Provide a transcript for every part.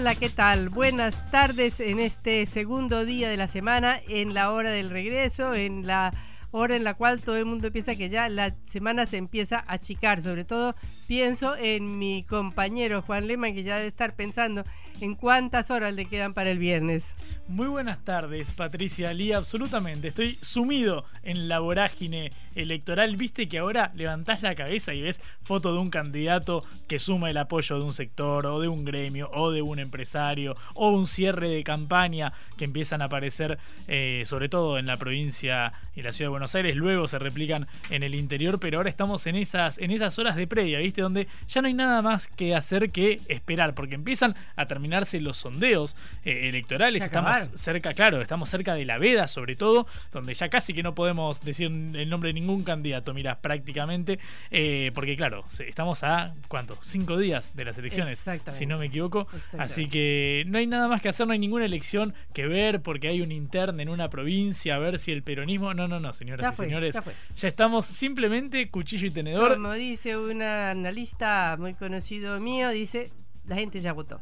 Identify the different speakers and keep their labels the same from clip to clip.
Speaker 1: Hola, ¿qué tal? Buenas tardes en este segundo día de la semana, en la hora del regreso, en la hora en la cual todo el mundo piensa que ya la semana se empieza a achicar. Sobre todo pienso en mi compañero Juan Lema, que ya debe estar pensando en cuántas horas le quedan para el viernes.
Speaker 2: Muy buenas tardes, Patricia Lee. Absolutamente, estoy sumido en la vorágine electoral. Viste que ahora levantás la cabeza y ves foto de un candidato que suma el apoyo de un sector o de un gremio o de un empresario o un cierre de campaña que empiezan a aparecer eh, sobre todo en la provincia y la ciudad de Buenos Aires. Luego se replican en el interior, pero ahora estamos en esas, en esas horas de previa, ¿viste? Donde ya no hay nada más que hacer que esperar, porque empiezan a terminarse los sondeos eh, electorales. Estamos cerca, claro, estamos cerca de la veda, sobre todo, donde ya casi que no podemos decir el nombre de ningún candidato, mira, prácticamente, eh, porque claro, estamos a, ¿cuánto? Cinco días de las elecciones, si no me equivoco. Así que no hay nada más que hacer, no hay ninguna elección que ver, porque hay un interno en una provincia, a ver si el peronismo... No, no, no, señoras y señores, ya, estamos simplemente cuchillo y tenedor.
Speaker 1: Como dice un analista muy conocido mío, dice, la gente ya votó.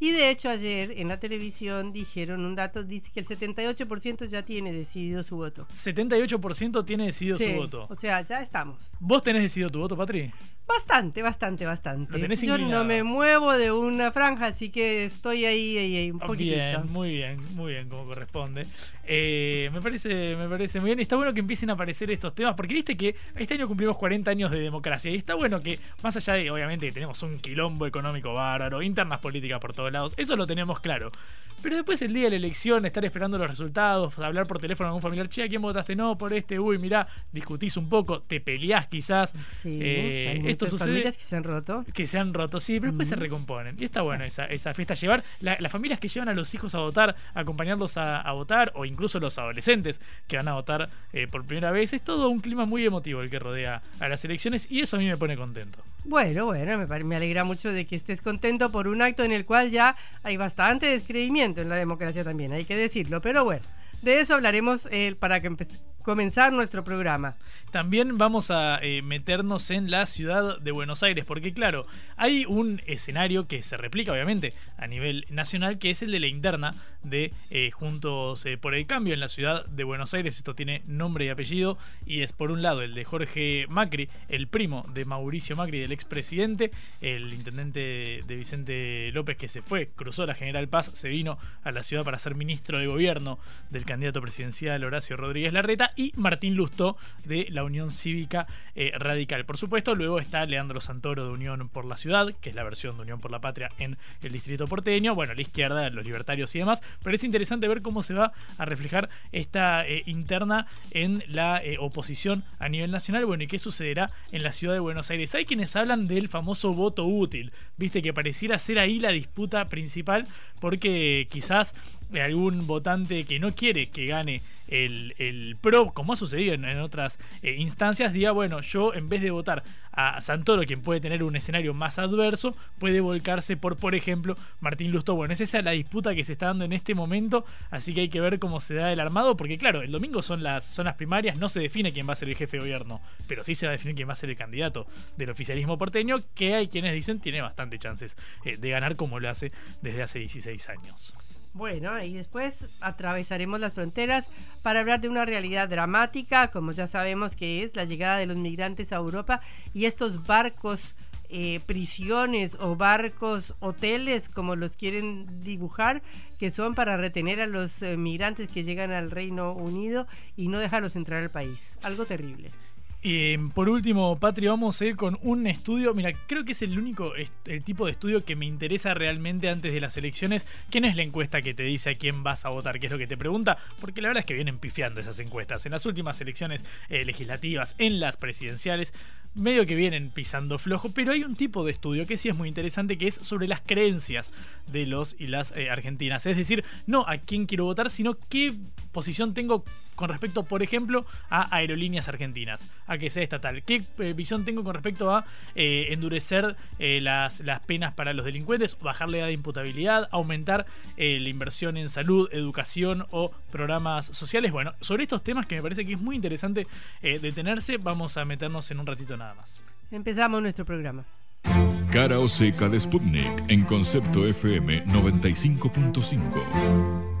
Speaker 1: Y de hecho ayer en la televisión dijeron un dato, dice que el 78% ya tiene decidido su voto.
Speaker 2: 78% tiene decidido su voto.
Speaker 1: O sea, ya estamos.
Speaker 2: ¿Vos tenés decidido tu voto, Patri?
Speaker 1: Bastante, bastante, bastante. Yo no me muevo de una franja, así que estoy ahí, ahí, un poquitito.
Speaker 2: Bien, muy bien, muy bien, como corresponde. Eh, me parece, me parece muy bien. Está bueno que empiecen a aparecer estos temas, porque viste que este año cumplimos 40 años de democracia. Y está bueno que, más allá de, obviamente, que tenemos un quilombo económico bárbaro, internas políticas por todos lados, eso lo tenemos claro. Pero después el día de la elección, estar esperando los resultados, hablar por teléfono a algún familiar, che, ¿a quién votaste? No, por este, uy, mirá, discutís un poco, te peleás quizás.
Speaker 1: Sí, eh, esto sucede. familias que se han roto.
Speaker 2: Que se han roto, sí, pero después se recomponen. Y está bueno esa, esa fiesta. Llevar las familias que llevan a los hijos a votar, acompañarlos a, votar, o incluso los adolescentes que van a votar eh, por primera vez, es todo un clima muy emotivo el que rodea a las elecciones y eso a mí me pone contento.
Speaker 1: Bueno, bueno, me, me alegra mucho de que estés contento por un acto en el cual ya hay bastante descreimiento en la democracia también, hay que decirlo. Pero bueno, de eso hablaremos eh, para que comenzar nuestro programa.
Speaker 2: También vamos a eh, meternos en la ciudad de Buenos Aires, porque claro, hay un escenario que se replica obviamente a nivel nacional, que es el de la interna de eh, Juntos eh, por el Cambio en la ciudad de Buenos Aires. Esto tiene nombre y apellido y es por un lado el de Jorge Macri, el primo de Mauricio Macri, del expresidente, el intendente de Vicente López que se fue, cruzó la General Paz, se vino a la ciudad para ser ministro de gobierno del candidato presidencial Horacio Rodríguez Larreta y Martín Lustó de la Unión Cívica eh, Radical. Por supuesto, luego está Leandro Santoro de Unión por la Ciudad, que es la versión de Unión por la Patria en el distrito porteño, bueno, la izquierda, los libertarios y demás, pero es interesante ver cómo se va a reflejar esta eh, interna en la eh, oposición a nivel nacional, bueno, y qué sucederá en la ciudad de Buenos Aires. Hay quienes hablan del famoso voto útil, viste que pareciera ser ahí la disputa principal, porque quizás algún votante que no quiere que gane el, PRO, como ha sucedido en, otras eh, instancias, diga, bueno, yo en vez de votar a Santoro, quien puede tener un escenario más adverso, puede volcarse por, por ejemplo, Martín Lustó. Bueno, es esa la disputa que se está dando en este momento, así que hay que ver cómo se da el armado, porque claro, el domingo son las, zonas primarias, no se define quién va a ser el jefe de gobierno, pero sí se va a definir quién va a ser el candidato del oficialismo porteño, que hay quienes dicen tiene bastante chances eh, de ganar como lo hace desde hace 16 años.
Speaker 1: Bueno, y después atravesaremos las fronteras para hablar de una realidad dramática, como ya sabemos que es la llegada de los migrantes a Europa y estos barcos eh, prisiones o barcos hoteles, como los quieren dibujar, que son para retener a los eh, migrantes que llegan al Reino Unido y no dejarlos entrar al país. Algo terrible.
Speaker 2: Eh, por último, Patri, vamos a ir con un estudio. Mira, creo que es el único el tipo de estudio que me interesa realmente antes de las elecciones. ¿Quién es la encuesta que te dice a quién vas a votar? ¿Qué es lo que te pregunta? Porque la verdad es que vienen pifiando esas encuestas. En las últimas elecciones eh, legislativas, en las presidenciales, medio que vienen pisando flojo. Pero hay un tipo de estudio que sí es muy interesante, que es sobre las creencias de los y las eh, argentinas. Es decir, no a quién quiero votar, sino qué posición tengo con respecto, por ejemplo, a aerolíneas argentinas a que sea estatal. ¿Qué eh, visión tengo con respecto a eh, endurecer eh, las, las, penas para los delincuentes, bajar la edad de imputabilidad, aumentar la inversión en salud, educación o programas sociales? Bueno, sobre estos temas que me parece que es muy interesante detenerse, vamos a meternos en un ratito nada más.
Speaker 1: Empezamos nuestro programa.
Speaker 3: Cara o seca de Sputnik en concepto FM 95.5.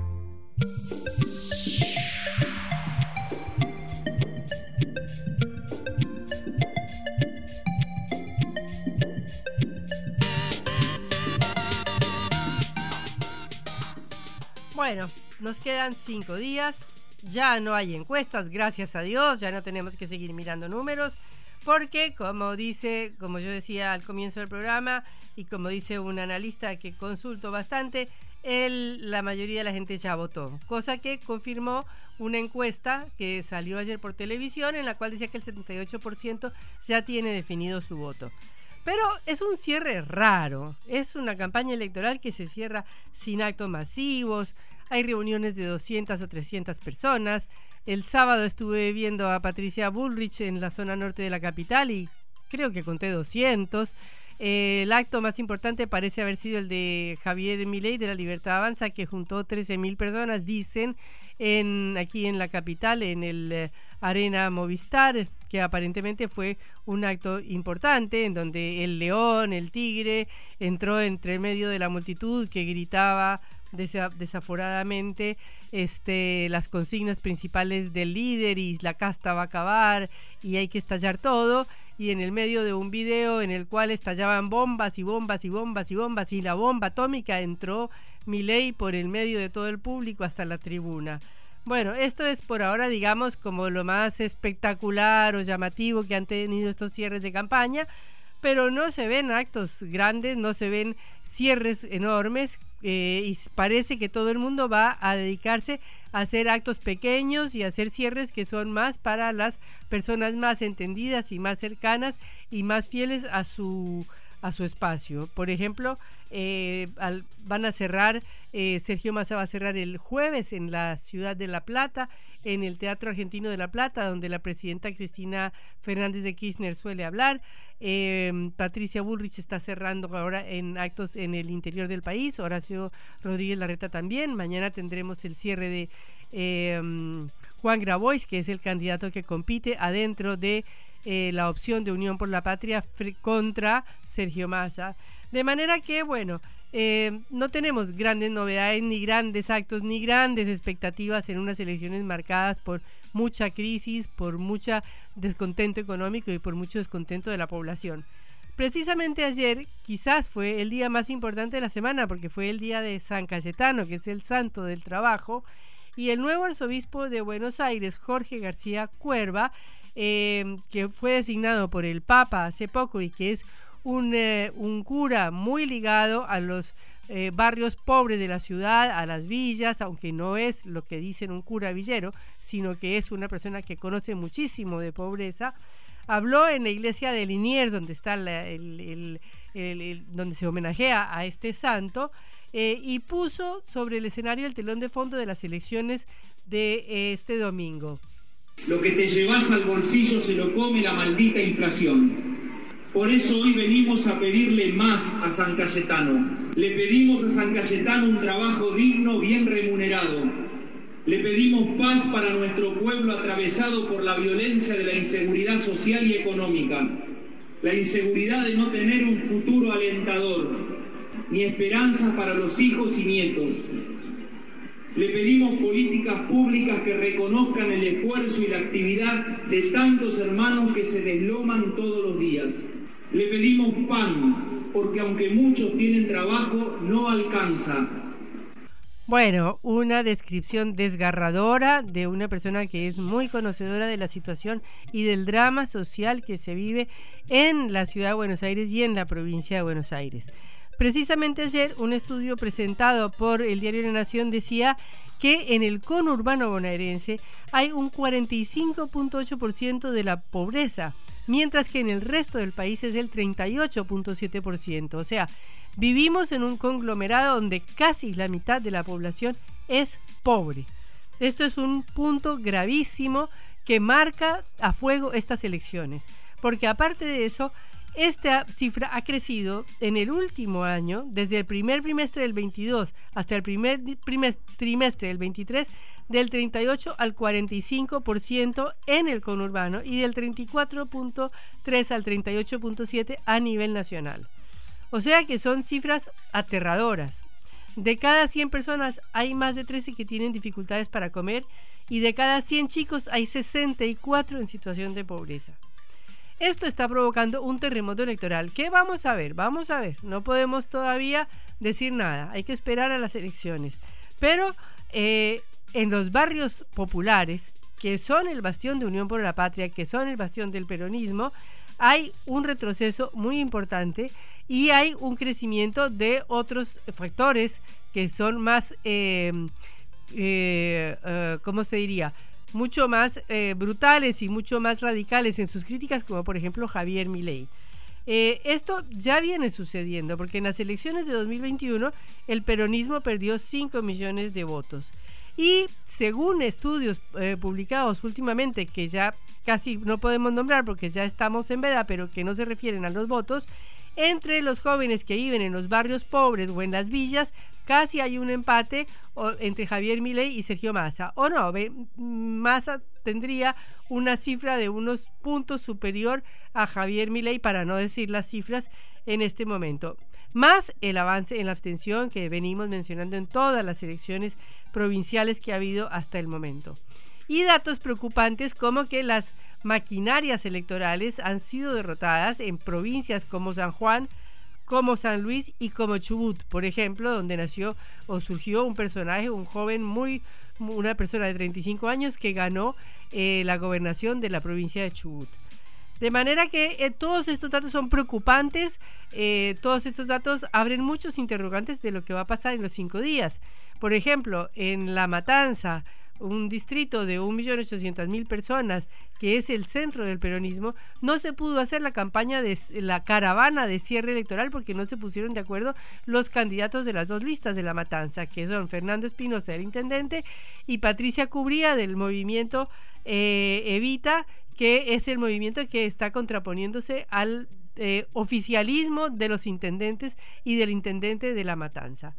Speaker 1: Bueno, nos quedan cinco días. Ya no hay encuestas, gracias a Dios. Ya no tenemos que seguir mirando números. Porque, como dice, como yo decía al comienzo del programa, y como dice un analista que consulto bastante, él, la mayoría de la gente ya votó. Cosa que confirmó una encuesta que salió ayer por televisión en la cual decía que el 78% ya tiene definido su voto. Pero es un cierre raro. Es una campaña electoral que se cierra sin actos masivos. Hay reuniones de 200 o 300 personas. El sábado estuve viendo a Patricia Bullrich en la zona norte de la capital y creo que conté 200. el acto más importante parece haber sido el de Javier Milei de la Libertad Avanza, que juntó 13.000 personas, dicen, en, aquí en la capital, en el eh, Arena Movistar, que aparentemente fue un acto importante en donde el león, el tigre, entró entre medio de la multitud que gritaba desaforadamente este, las consignas principales del líder y la casta va a acabar y hay que estallar todo y en el medio de un video en el cual estallaban bombas y bombas y bombas y bombas y la bomba atómica entró Milei por el medio de todo el público hasta la tribuna. Bueno, esto es por ahora, digamos, como lo más espectacular o llamativo que han tenido estos cierres de campaña, pero no se ven actos grandes, no se ven cierres enormes eh, y parece que todo el mundo va a dedicarse a hacer actos pequeños y a hacer cierres que son más para las personas más entendidas y más cercanas y más fieles a su a su espacio. Por ejemplo, eh, van a cerrar, eh, Sergio Massa va a cerrar el jueves en la ciudad de La Plata, en el Teatro Argentino de La Plata, donde la presidenta Cristina Fernández de Kirchner suele hablar. Eh, Patricia Bullrich está cerrando ahora en actos en el interior del país, Horacio Rodríguez Larreta también. Mañana tendremos el cierre de Juan Grabois, que es el candidato que compite adentro de la opción de Unión por la Patria contra Sergio Massa. De manera que, bueno, eh, no tenemos grandes novedades, ni grandes actos, ni grandes expectativas en unas elecciones marcadas por mucha crisis, por mucho descontento económico y por mucho descontento de la población. Precisamente ayer quizás fue el día más importante de la semana porque fue el día de San Cayetano, que es el santo del trabajo, y el nuevo arzobispo de Buenos Aires, Jorge García Cuerva, Em, que fue designado por el Papa hace poco y que es un, eh, un cura muy ligado a los eh, barrios pobres de la ciudad, a las villas, aunque no es lo que dicen un cura villero, sino que es una persona que conoce muchísimo de pobreza, habló en la iglesia de Liniers, donde está el, donde se homenajea a este santo, eh, y puso sobre el escenario el telón de fondo de las elecciones de este domingo.
Speaker 4: Lo que te llevas al bolsillo se lo come la maldita inflación. Por eso hoy venimos a pedirle más a San Cayetano. Le pedimos a San Cayetano un trabajo digno, bien remunerado. Le pedimos paz para nuestro pueblo atravesado por la violencia de la inseguridad social y económica. La inseguridad de no tener un futuro alentador, ni esperanza para los hijos y nietos. Le pedimos políticas públicas que reconozcan el esfuerzo y la actividad de tantos hermanos que se desloman todos los días. Le pedimos pan, porque aunque muchos tienen trabajo, no alcanza.
Speaker 1: Bueno, una descripción desgarradora de una persona que es muy conocedora de la situación y del drama social que se vive en la ciudad de Buenos Aires y en la provincia de Buenos Aires. Precisamente ayer un estudio presentado por el diario La Nación decía que en el conurbano bonaerense hay un 45.8% de la pobreza, mientras que en el resto del país es el 38.7%. O sea, vivimos en un conglomerado donde casi la mitad de la población es pobre. Esto es un punto gravísimo que marca a fuego estas elecciones, porque aparte de eso, esta cifra ha crecido en el último año, desde el primer trimestre del 22 hasta el primer, trimestre del 23, del 38 al 45% en el conurbano y del 34.3 al 38.7 a nivel nacional. O sea que son cifras aterradoras. De cada 100 personas hay más de 13 que tienen dificultades para comer y de cada 100 chicos hay 64 en situación de pobreza. Esto está provocando un terremoto electoral. ¿Qué vamos a ver? Vamos a ver. No podemos todavía decir nada. Hay que esperar a las elecciones. Pero eh, en los barrios populares, que son el bastión de Unión por la Patria, que son el bastión del peronismo, hay un retroceso muy importante y hay un crecimiento de otros factores que son más, eh, eh, ¿cómo se diría? Mucho más eh, brutales y mucho más radicales en sus críticas, como por ejemplo Javier Milei. Eh, esto ya viene sucediendo porque en las elecciones de 2021 el peronismo perdió 5 millones de votos. Y según estudios eh, publicados últimamente, que ya casi no podemos nombrar porque ya estamos en veda, pero que no se refieren a los votos, entre los jóvenes que viven en los barrios pobres o en las villas, casi hay un empate entre Javier Milei y Sergio Massa. O no, Massa tendría una cifra de unos puntos superior a Javier Milei, para no decir las cifras en este momento. Más el avance en la abstención que venimos mencionando en todas las elecciones provinciales que ha habido hasta el momento. Y datos preocupantes como que las maquinarias electorales han sido derrotadas en provincias como San Juan, como San Luis y como Chubut, por ejemplo, donde nació o surgió un personaje, un joven muy, una persona de 35 años que ganó eh, la gobernación de la provincia de Chubut. De manera que eh, todos estos datos son preocupantes, eh, todos estos datos abren muchos interrogantes de lo que va a pasar en los cinco días. Por ejemplo, en La Matanza, un distrito de 1.800.000 personas, que es el centro del peronismo, no se pudo hacer la campaña de la caravana de cierre electoral porque no se pusieron de acuerdo los candidatos de las dos listas de la matanza, que son Fernando Espinosa, el intendente, y Patricia Cubría del movimiento eh, Evita, que es el movimiento que está contraponiéndose al eh, oficialismo de los intendentes y del intendente de la matanza.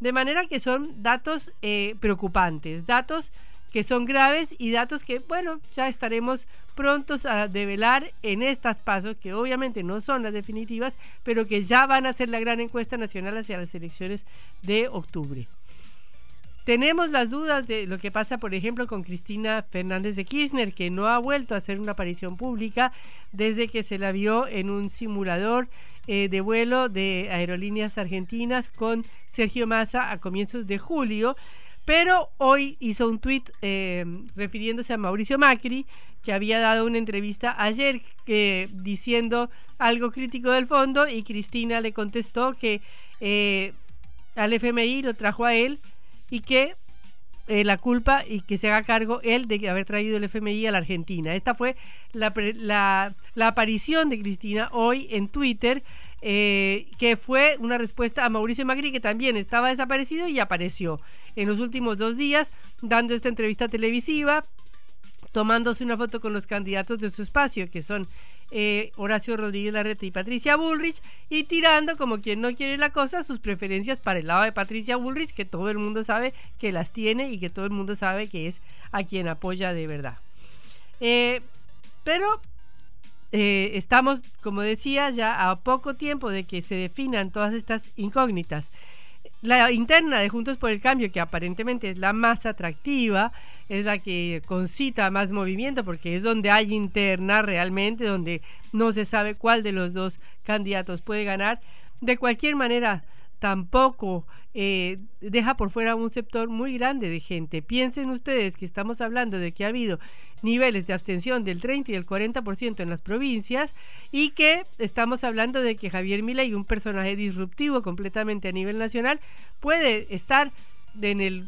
Speaker 1: De manera que son datos eh, preocupantes, datos que son graves y datos que, bueno, ya estaremos prontos a develar en estas pasos, que obviamente no son las definitivas, pero que ya van a ser la gran encuesta nacional hacia las elecciones de octubre. Tenemos las dudas de lo que pasa, por ejemplo, con Cristina Fernández de Kirchner, que no ha vuelto a hacer una aparición pública desde que se la vio en un simulador eh, de vuelo de aerolíneas argentinas con Sergio Massa a comienzos de julio. Pero hoy hizo un tuit eh, refiriéndose a Mauricio Macri, que había dado una entrevista ayer diciendo algo crítico del fondo y Cristina le contestó que eh, al FMI lo trajo a él y que la culpa y que se haga cargo él de haber traído el FMI a la Argentina. Esta fue la, la aparición de Cristina hoy en Twitter eh, que fue una respuesta a Mauricio Macri, que también estaba desaparecido y apareció en los últimos dos días dando esta entrevista televisiva, tomándose una foto con los candidatos de su espacio, que son eh, Horacio Rodríguez Larreta y Patricia Bullrich, y tirando, como quien no quiere la cosa, sus preferencias para el lado de Patricia Bullrich, que todo el mundo sabe que las tiene y que todo el mundo sabe que es a quien apoya de verdad. Eh, pero eh, estamos, como decía, ya a poco tiempo de que se definan todas estas incógnitas. la interna de Juntos por el Cambio, que aparentemente es la más atractiva, es la que concita más movimiento, porque es donde hay interna realmente, donde no se sabe cuál de los dos candidatos puede ganar. De cualquier manera, tampoco eh, deja por fuera un sector muy grande de gente. Piensen ustedes que estamos hablando de que ha habido niveles de abstención del 30 y del 40% en las provincias y que estamos hablando de que Javier Milei, un personaje disruptivo completamente a nivel nacional, puede estar en el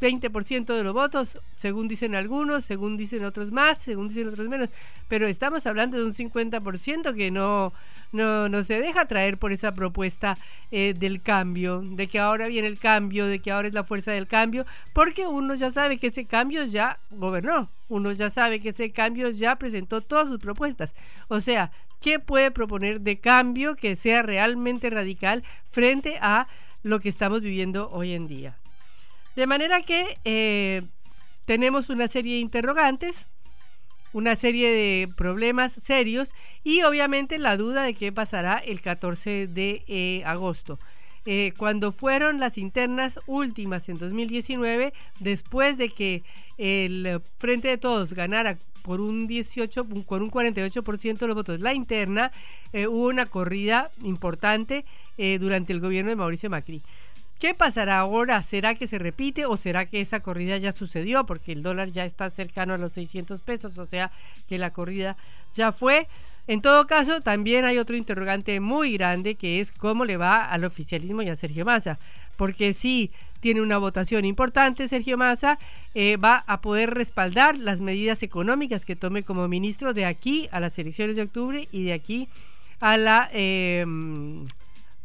Speaker 1: 20% de los votos, según dicen algunos, según dicen otros más, según dicen otros menos, pero estamos hablando de un 50% que no, no, no se deja traer por esa propuesta eh, del cambio, de que ahora viene el cambio, de que ahora es la fuerza del cambio, porque uno ya sabe que ese cambio ya gobernó, uno ya sabe que ese cambio ya presentó todas sus propuestas. O sea, ¿qué puede proponer de cambio que sea realmente radical frente a lo que estamos viviendo hoy en día? De manera que eh, tenemos una serie de interrogantes, una serie de problemas serios y obviamente la duda de qué pasará el 14 de eh, agosto. Eh, cuando fueron las internas últimas en 2019, después de que el Frente de Todos ganara por un 18, con un 48% de los votos la interna, hubo una corrida importante durante el gobierno de Mauricio Macri. ¿Qué pasará ahora? ¿Será que se repite o será que esa corrida ya sucedió? Porque el dólar ya está cercano a los 600 pesos, o sea que la corrida ya fue. En todo caso, también hay otro interrogante muy grande que es cómo le va al oficialismo y a Sergio Massa. Porque si tiene una votación importante, Sergio Massa eh, va a poder respaldar las medidas económicas que tome como ministro de aquí a las elecciones de octubre y de aquí a la eh,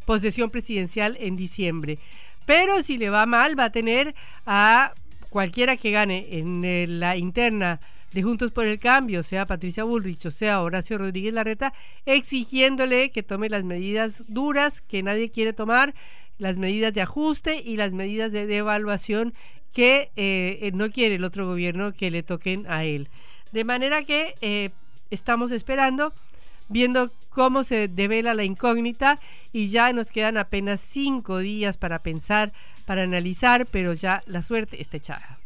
Speaker 1: posesión presidencial en diciembre. Pero si le va mal, va a tener a cualquiera que gane en la interna de Juntos por el Cambio, sea Patricia Bullrich o sea Horacio Rodríguez Larreta, exigiéndole que tome las medidas duras que nadie quiere tomar, las medidas de ajuste y las medidas de devaluación que eh, no quiere el otro gobierno que le toquen a él. De manera que eh, estamos esperando viendo cómo se devela la incógnita y ya nos quedan apenas cinco días para pensar, para analizar, pero ya la suerte está echada.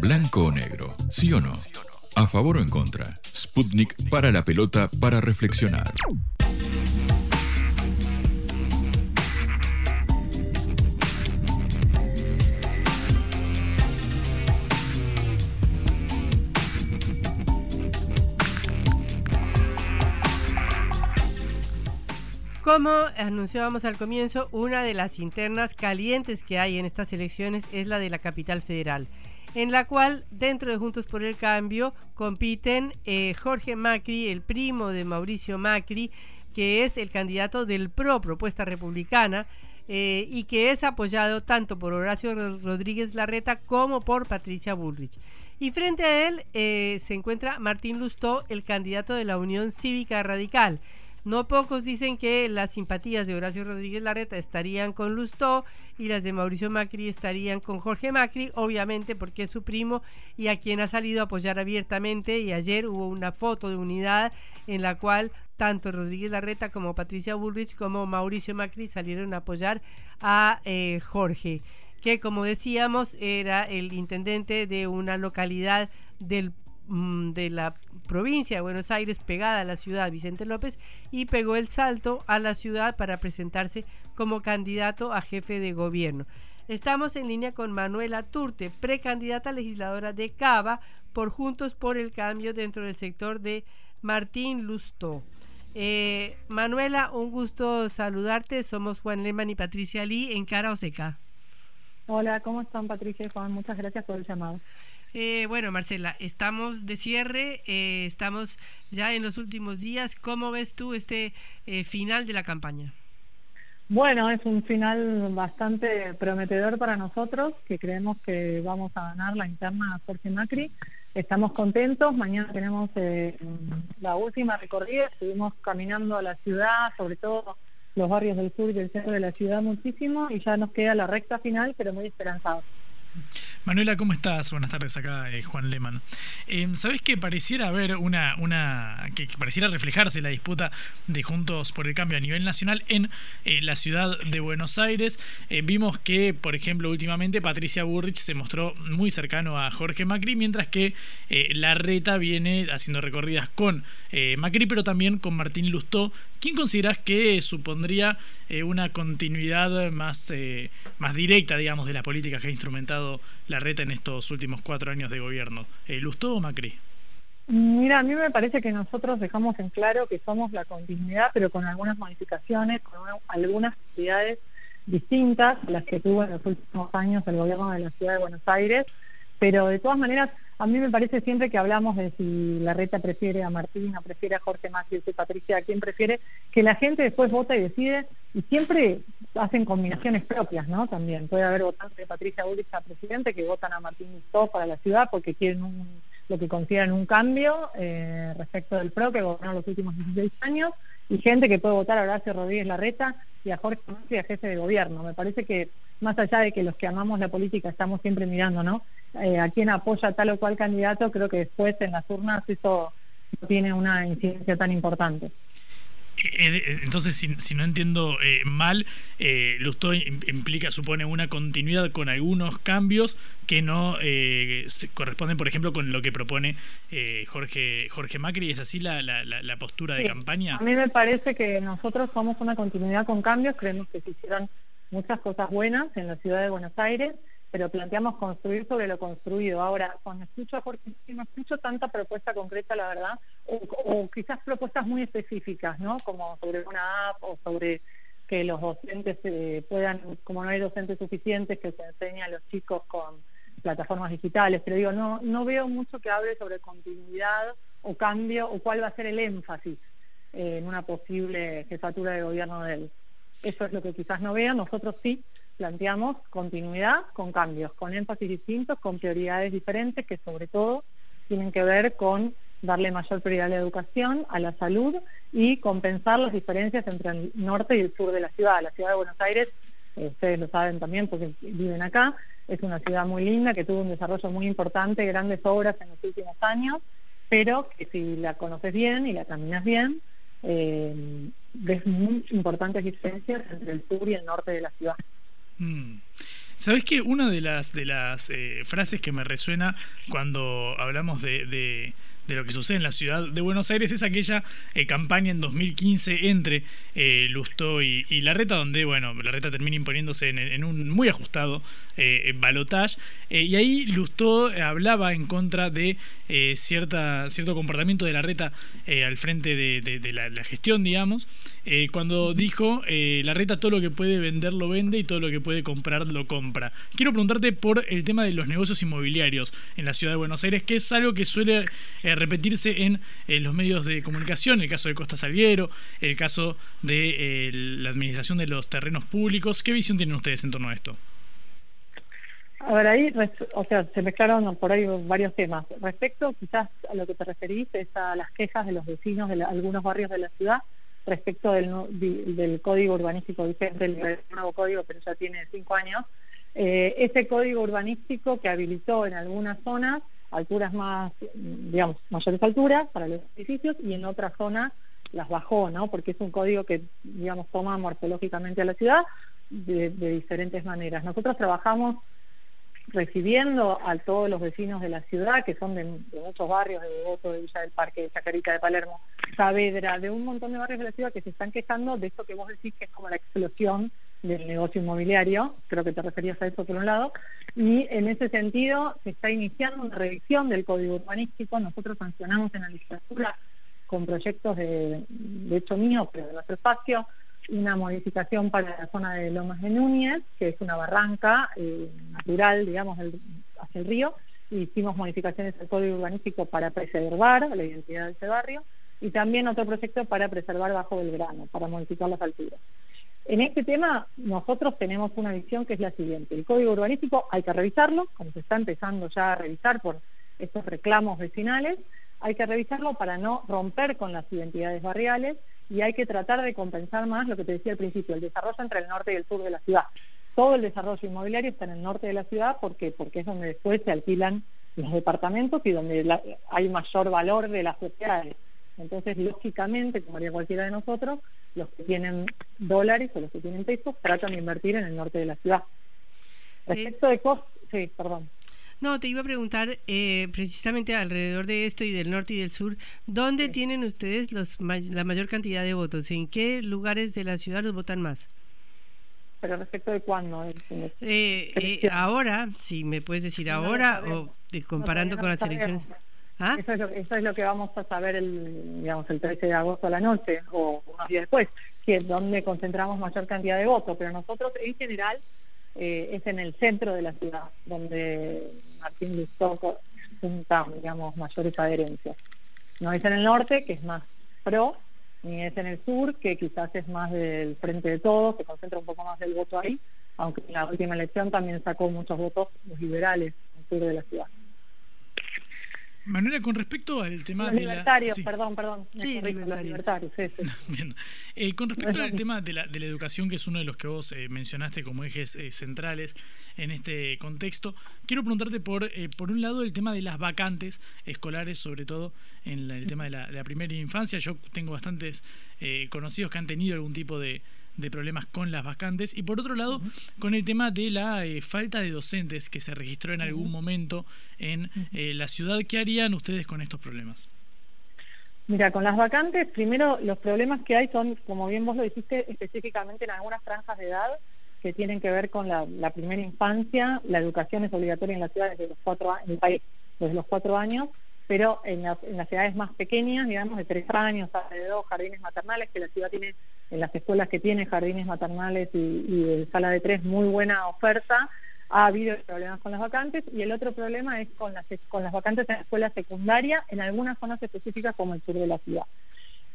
Speaker 3: Blanco o negro, sí o no. A favor o en contra. Sputnik para la pelota para reflexionar.
Speaker 1: Como anunciábamos al comienzo, una de las internas calientes que hay en estas elecciones es la de la capital federal, en la cual dentro de Juntos por el Cambio compiten eh, Jorge Macri, el primo de Mauricio Macri, que es el candidato del PRO, propuesta republicana, eh, y que es apoyado tanto por Horacio Rodríguez Larreta como por Patricia Bullrich. Y frente a él eh, se encuentra Martín Lustó, el candidato de la Unión Cívica Radical. No pocos dicen que las simpatías de Horacio Rodríguez Larreta estarían con Lustó y las de Mauricio Macri estarían con Jorge Macri, obviamente porque es su primo y a quien ha salido a apoyar abiertamente. Y ayer hubo una foto de unidad en la cual tanto Rodríguez Larreta como Patricia Bullrich como Mauricio Macri salieron a apoyar a eh, Jorge, que como decíamos era el intendente de una localidad del de la provincia de Buenos Aires pegada a la ciudad Vicente López y pegó el salto a la ciudad para presentarse como candidato a jefe de gobierno. Estamos en línea con Manuela Turte, precandidata legisladora de Cava por Juntos por el Cambio dentro del sector de Martín Lustó. Eh, Manuela, un gusto saludarte. Somos Juan Lehmann y Patricia Lee en Cara Oseca.
Speaker 5: Hola, ¿cómo están Patricia y Juan? Muchas gracias por el llamado.
Speaker 1: Eh, bueno, Marcela, estamos de cierre, eh, estamos ya en los últimos días. ¿Cómo ves tú este eh, final de la campaña?
Speaker 5: Bueno, es un final bastante prometedor para nosotros, que creemos que vamos a ganar la interna Jorge Macri. Estamos contentos, mañana tenemos la última recorrida, estuvimos caminando a la ciudad, sobre todo los barrios del sur y del centro de la ciudad muchísimo, y ya nos queda la recta final, pero muy esperanzados.
Speaker 2: Manuela, ¿cómo estás? Buenas tardes, acá eh, Juan Leman. Eh, ¿Sabés que pareciera haber una, una que, pareciera reflejarse la disputa de Juntos por el Cambio a nivel nacional en eh, la ciudad de Buenos Aires? vimos que, por ejemplo, últimamente Patricia Burrich se mostró muy cercano a Jorge Macri, mientras que la reta viene haciendo recorridas con Macri, pero también con Martín Lustó. ¿Quién considerás que supondría una continuidad más, más directa, digamos, de la política que ha instrumentado la reta en estos últimos cuatro años de gobierno? Eh, ¿Lustó o Macri?
Speaker 5: Mira, a mí me parece que nosotros dejamos en claro que somos la continuidad, pero con algunas modificaciones, con algunas actividades distintas a las que tuvo en los últimos años el gobierno de la ciudad de Buenos Aires, pero de todas maneras, a mí me parece siempre que hablamos de si la reta prefiere a Martín o prefiere a Jorge Macri o Patricia, a quién prefiere, que la gente después vota y decide, y siempre hacen combinaciones propias, ¿no? También puede haber votantes de Patricia Bullrich presidente que votan a Martín Lustó para la ciudad porque quieren un, lo que consideran un cambio eh, respecto del PRO que gobernó los últimos 16 años y gente que puede votar a Horacio Rodríguez Larreta y a Jorge Macri a jefe de gobierno. Me parece que más allá de que los que amamos la política estamos siempre mirando, ¿no? Eh, a quién apoya tal o cual candidato, creo que después en las urnas eso no tiene una incidencia tan importante.
Speaker 2: Eh, eh, entonces, si, no entiendo eh, mal, eh, Lustó implica, supone una continuidad con algunos cambios que no corresponden, por ejemplo, con lo que propone Jorge Jorge Macri. ¿Es así la, la, postura de campaña?
Speaker 5: A mí me parece que nosotros somos una continuidad con cambios. Creemos que se hicieron muchas cosas buenas en la ciudad de Buenos Aires pero planteamos construir sobre lo construido. Ahora, cuando escucho a Jorge, no escucho tanta propuesta concreta, la verdad, o, quizás propuestas muy específicas, ¿no? Como sobre una app o sobre que los docentes eh, puedan, como no hay docentes suficientes, que se enseñen a los chicos con plataformas digitales, pero digo, no, no veo mucho que hable sobre continuidad o cambio o cuál va a ser el énfasis en una posible jefatura de gobierno de él. Eso es lo que quizás no veo, nosotros sí planteamos continuidad con cambios, con énfasis distintos, con prioridades diferentes que sobre todo tienen que ver con darle mayor prioridad a la educación, a la salud y compensar las diferencias entre el norte y el sur de la ciudad. La ciudad de Buenos Aires, eh, ustedes lo saben también porque viven acá, es una ciudad muy linda que tuvo un desarrollo muy importante, grandes obras en los últimos años, pero que si la conoces bien y la caminas bien, eh, ves muy importantes diferencias entre el sur y el norte de la ciudad.
Speaker 2: Mm. ¿Sabes que una de las, de las eh, frases que me resuena cuando hablamos de, de lo que sucede en la ciudad de Buenos Aires es aquella eh, campaña en 2015 entre eh, Lustó y, Larreta, donde, bueno, Larreta termina imponiéndose en, un muy ajustado eh, eh, y ahí Lustó hablaba en contra de cierta, cierto comportamiento de Larreta al frente de, la, gestión, digamos, cuando dijo, Larreta todo lo que puede vender lo vende y todo lo que puede comprar lo compra. Quiero preguntarte por el tema de los negocios inmobiliarios en la ciudad de Buenos Aires, que es algo que suele repetirse en los medios de comunicación, el caso de Costa Salguero, el caso de eh, la administración de los terrenos públicos. ¿Qué visión tienen ustedes en torno a esto?
Speaker 5: A ver, ahí, o sea, se mezclaron por ahí varios temas. Respecto quizás a lo que te referís, es a las quejas de los vecinos de algunos barrios de la ciudad respecto del, del código urbanístico vigente, el nuevo código, pero ya tiene cinco años. Eh, ese código urbanístico que habilitó en algunas zonas alturas más, digamos, mayores alturas para los edificios y en otras zonas las bajó, ¿no? Porque es un código que, digamos, toma morfológicamente a la ciudad de, diferentes maneras. Nosotros trabajamos recibiendo a todos los vecinos de la ciudad, que son de, muchos barrios, de Devoto, de Villa del Parque, de Chacarita, de Palermo, Saavedra, de un montón de barrios de la ciudad que se están quejando de esto que vos decís que es como la explosión del negocio inmobiliario, creo que te referías a eso por un lado, y en ese sentido se está iniciando una revisión del código urbanístico, nosotros sancionamos en la legislatura con proyectos de, de hecho mío, pero de nuestro espacio, una modificación para la zona de Lomas de Núñez, que es una barranca eh, natural, digamos, hacia el río, y hicimos modificaciones al código urbanístico para preservar la identidad de ese barrio, y también otro proyecto para preservar bajo Belgrano, para modificar las alturas. En este tema nosotros tenemos una visión que es la siguiente. El código urbanístico hay que revisarlo, como se está empezando ya a revisar por estos reclamos vecinales, hay que revisarlo para no romper con las identidades barriales y hay que tratar de compensar más lo que te decía al principio, el desarrollo entre el norte y el sur de la ciudad. todo el desarrollo inmobiliario está en el norte de la ciudad porque, porque es donde después se alquilan los departamentos y donde hay mayor valor de las propiedades. Entonces, lógicamente, como haría cualquiera de nosotros, los que tienen dólares o los que tienen pesos tratan de invertir en el norte de la ciudad. Respecto de costos, sí, perdón.
Speaker 1: No, te iba a preguntar eh, precisamente alrededor de esto y del norte y del sur, ¿dónde tienen ustedes los, la mayor cantidad de votos? ¿En qué lugares de la ciudad los votan más?
Speaker 5: Pero respecto de cuándo?
Speaker 1: Eh, eh, ahora, si me puedes decir ahora o comparando con las elecciones.
Speaker 5: ¿Ah? Eso, es lo, que vamos a saber el, digamos, el 13 de agosto a la noche o unos días después, que es donde concentramos mayor cantidad de votos. Pero nosotros en general eh, es en el centro de la ciudad, donde Martín Lustó junta, digamos, mayores adherencias. No es en el norte, que es más pro, ni es en el sur, que quizás es más del frente de todos, se concentra un poco más del voto ahí, aunque en la última elección también sacó muchos votos los liberales en el sur de la ciudad.
Speaker 2: Manuela, con respecto al tema
Speaker 5: de libertarios, perdón, perdón. Sí, libertarios.
Speaker 2: Bien. Eh, con respecto al tema de la, de la, educación, que es uno de los que vos eh, mencionaste como ejes eh, centrales en este contexto, quiero preguntarte por, por un lado el tema de las vacantes escolares, sobre todo en el tema de la, de la primera infancia. Yo tengo bastantes conocidos que han tenido algún tipo de de problemas con las vacantes y por otro lado con el tema de la eh, falta de docentes que se registró en algún momento en eh, la ciudad. ¿Qué harían ustedes con estos problemas?
Speaker 5: Mira, con las vacantes, primero los problemas que hay son, como bien vos lo dijiste, específicamente en algunas franjas de edad que tienen que ver con la, primera infancia. La educación es obligatoria en la ciudad desde los cuatro en el país desde los cuatro años, pero en, en las ciudades más pequeñas, digamos de tres años, de dos jardines maternales, que la ciudad tiene en las escuelas que tiene jardines maternales y, de sala de tres muy buena oferta, ha habido problemas con las vacantes y el otro problema es con las, con las vacantes en la escuela secundaria en algunas zonas específicas como el sur de la ciudad.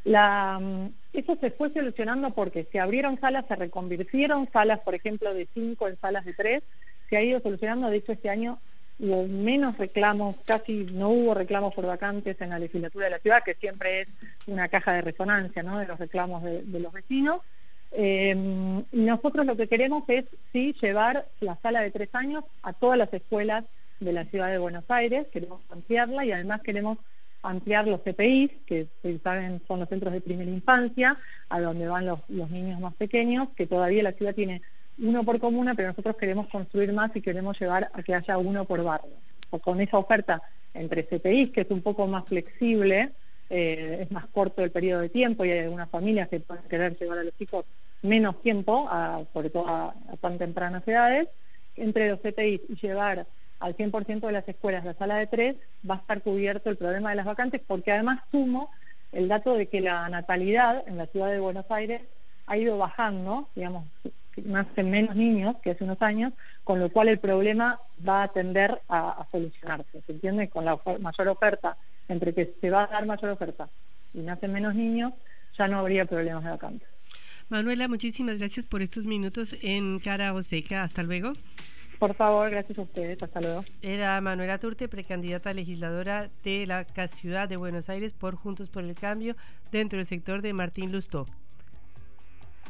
Speaker 5: Mm, eso se fue solucionando porque se abrieron salas, se reconvirtieron salas, por ejemplo, de cinco en salas de tres, se ha ido solucionando, de hecho este año hubo menos reclamos, casi no hubo reclamos por vacantes en la legislatura de la ciudad, que siempre es una caja de resonancia ¿no? de los reclamos de, los vecinos. Y nosotros lo que queremos es sí llevar la sala de tres años a todas las escuelas de la ciudad de Buenos Aires, queremos ampliarla y además queremos ampliar los CPIs, que saben son los centros de primera infancia, a donde van los niños más pequeños, que todavía la ciudad tiene uno por comuna, pero nosotros queremos construir más y queremos llevar a que haya uno por barrio. O con esa oferta entre CPI, que es un poco más flexible, eh, es más corto el periodo de tiempo y hay algunas familias que pueden querer llevar a los chicos menos tiempo, sobre todo a, tan tempranas edades, entre los CPI y llevar al 100% de las escuelas la sala de tres, va a estar cubierto el problema de las vacantes, porque además sumo el dato de que la natalidad en la ciudad de Buenos Aires ha ido bajando, digamos, nacen menos niños que hace unos años, con lo cual el problema va a tender a, solucionarse, ¿se entiende? Con la mayor oferta, entre que se va a dar mayor oferta y nacen menos niños, ya no habría problemas de vacantes.
Speaker 1: Manuela, muchísimas gracias por estos minutos en Cara Oseca. Hasta luego.
Speaker 5: Por favor, gracias a ustedes. Hasta luego.
Speaker 1: Era Manuela Turte, precandidata legisladora de la ciudad de Buenos Aires por Juntos por el Cambio dentro del sector de Martín Lustó.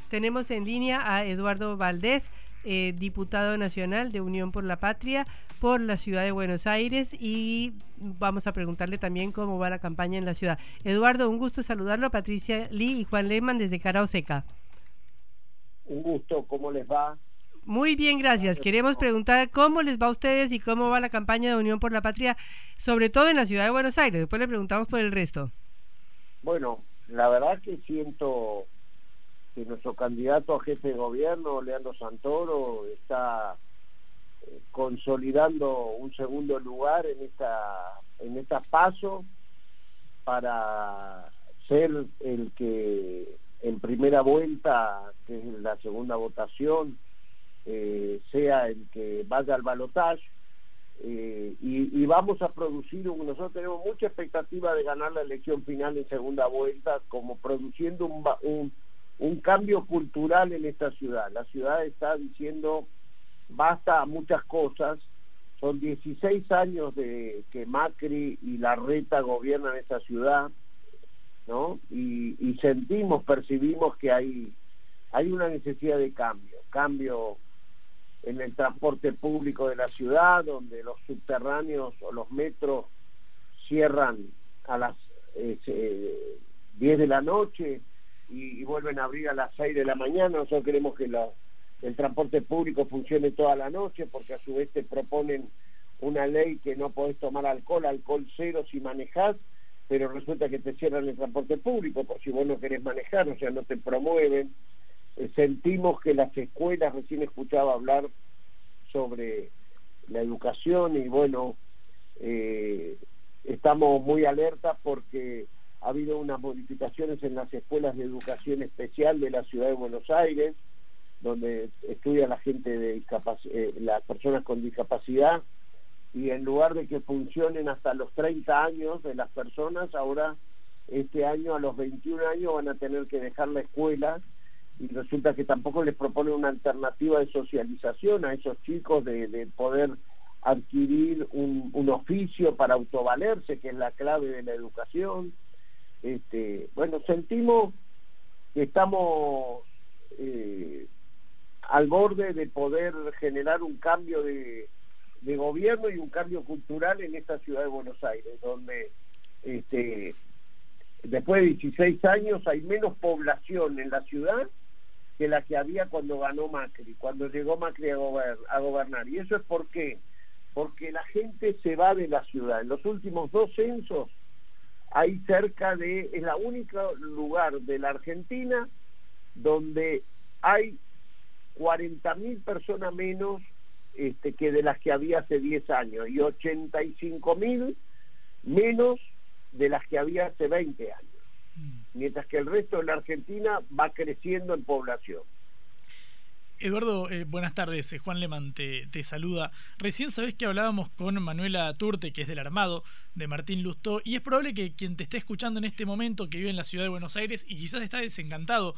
Speaker 1: Tenemos en línea a Eduardo Valdés, eh, diputado nacional de Unión por la Patria por la ciudad de Buenos Aires y vamos a preguntarle también cómo va la campaña en la ciudad. Eduardo, un gusto saludarlo, Patricia Lee y Juan Lehmann desde Carao Seca.
Speaker 6: Un gusto, ¿cómo les va?
Speaker 1: Muy bien, gracias. Queremos preguntar cómo les va a ustedes y cómo va la campaña de Unión por la Patria, sobre todo en la ciudad de Buenos Aires. Después le preguntamos por el resto.
Speaker 6: Bueno, la verdad que siento que nuestro candidato a jefe de gobierno, Leandro Santoro, está eh, consolidando un segundo lugar en esta, en esta paso para ser el que en primera vuelta, que es la segunda votación, eh, sea el que vaya al balotaje. Eh, y, vamos a producir, nosotros tenemos mucha expectativa de ganar la elección final en segunda vuelta, como produciendo un un cambio cultural en esta ciudad. La ciudad está diciendo basta a muchas cosas. Son 16 años de que Macri y la reta gobiernan esta ciudad, ¿no? Y, sentimos, percibimos que hay, hay una necesidad de cambio, cambio en el transporte público de la ciudad, donde los subterráneos o los metros cierran a las 10 eh, de la noche y, vuelven a abrir a las 6 de la mañana. Nosotros queremos que el transporte público funcione toda la noche porque a su vez te proponen una ley que no podés tomar alcohol, alcohol cero si manejás, pero resulta que te cierran el transporte público por si vos no querés manejar, o sea, no te promueven. Eh, sentimos que las escuelas, recién escuchaba hablar sobre la educación y bueno, eh, estamos muy alertas porque ha habido unas modificaciones en las escuelas de educación especial de la ciudad de Buenos Aires, donde estudia la gente de eh, las personas con discapacidad, y en lugar de que funcionen hasta los 30 años de las personas, ahora este año a los 21 años van a tener que dejar la escuela y resulta que tampoco les propone una alternativa de socialización a esos chicos de, poder adquirir un, oficio para autovalerse, que es la clave de la educación. Este, bueno, sentimos que estamos eh, al borde de poder generar un cambio de, gobierno y un cambio cultural en esta ciudad de Buenos Aires, donde este, después de 16 años hay menos población en la ciudad que la que había cuando ganó Macri, cuando llegó Macri a, gobernar. ¿Y eso es por qué? Porque la gente se va de la ciudad. En los últimos dos censos hay cerca de, es la única lugar de la Argentina donde hay 40.000 personas menos este, que de las que había hace 10 años y 85 mil menos de las que había hace 20 años, mm. mientras que el resto de la Argentina va creciendo en población.
Speaker 2: Eduardo, eh, buenas tardes. Eh, Juan Leman te, saluda. Recién sabés que hablábamos con Manuela Turte, que es del Armado, de Martín Lustó, y es probable que quien te esté escuchando en este momento, que vive en la ciudad de Buenos Aires y quizás está desencantado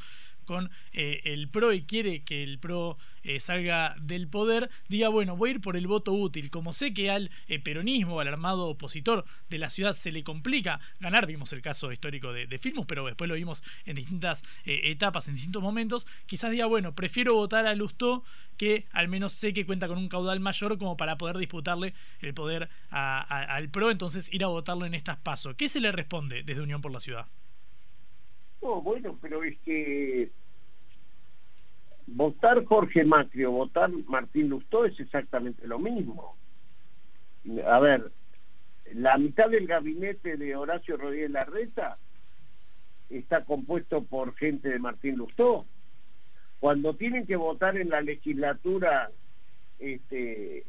Speaker 2: con eh, el PRO y quiere que el PRO eh, salga del poder, diga, bueno, voy a ir por el voto útil. Como sé que al eh, peronismo, al armado opositor de la ciudad se le complica ganar, vimos el caso histórico de, de Filmus, pero después lo vimos en distintas etapas, en distintos momentos, quizás diga, bueno, prefiero votar a Lustó que al menos sé que cuenta con un caudal mayor como para poder disputarle el poder al PRO, entonces ir a votarlo en estas pasos. ¿Qué se le responde desde Unión por la Ciudad?
Speaker 6: No, bueno, pero es que votar Jorge Macri o votar Martín Lustó es exactamente lo mismo. A ver, la mitad del gabinete de Horacio Rodríguez Larreta está compuesto por gente de Martín Lustó. Cuando tienen que votar en la legislatura este,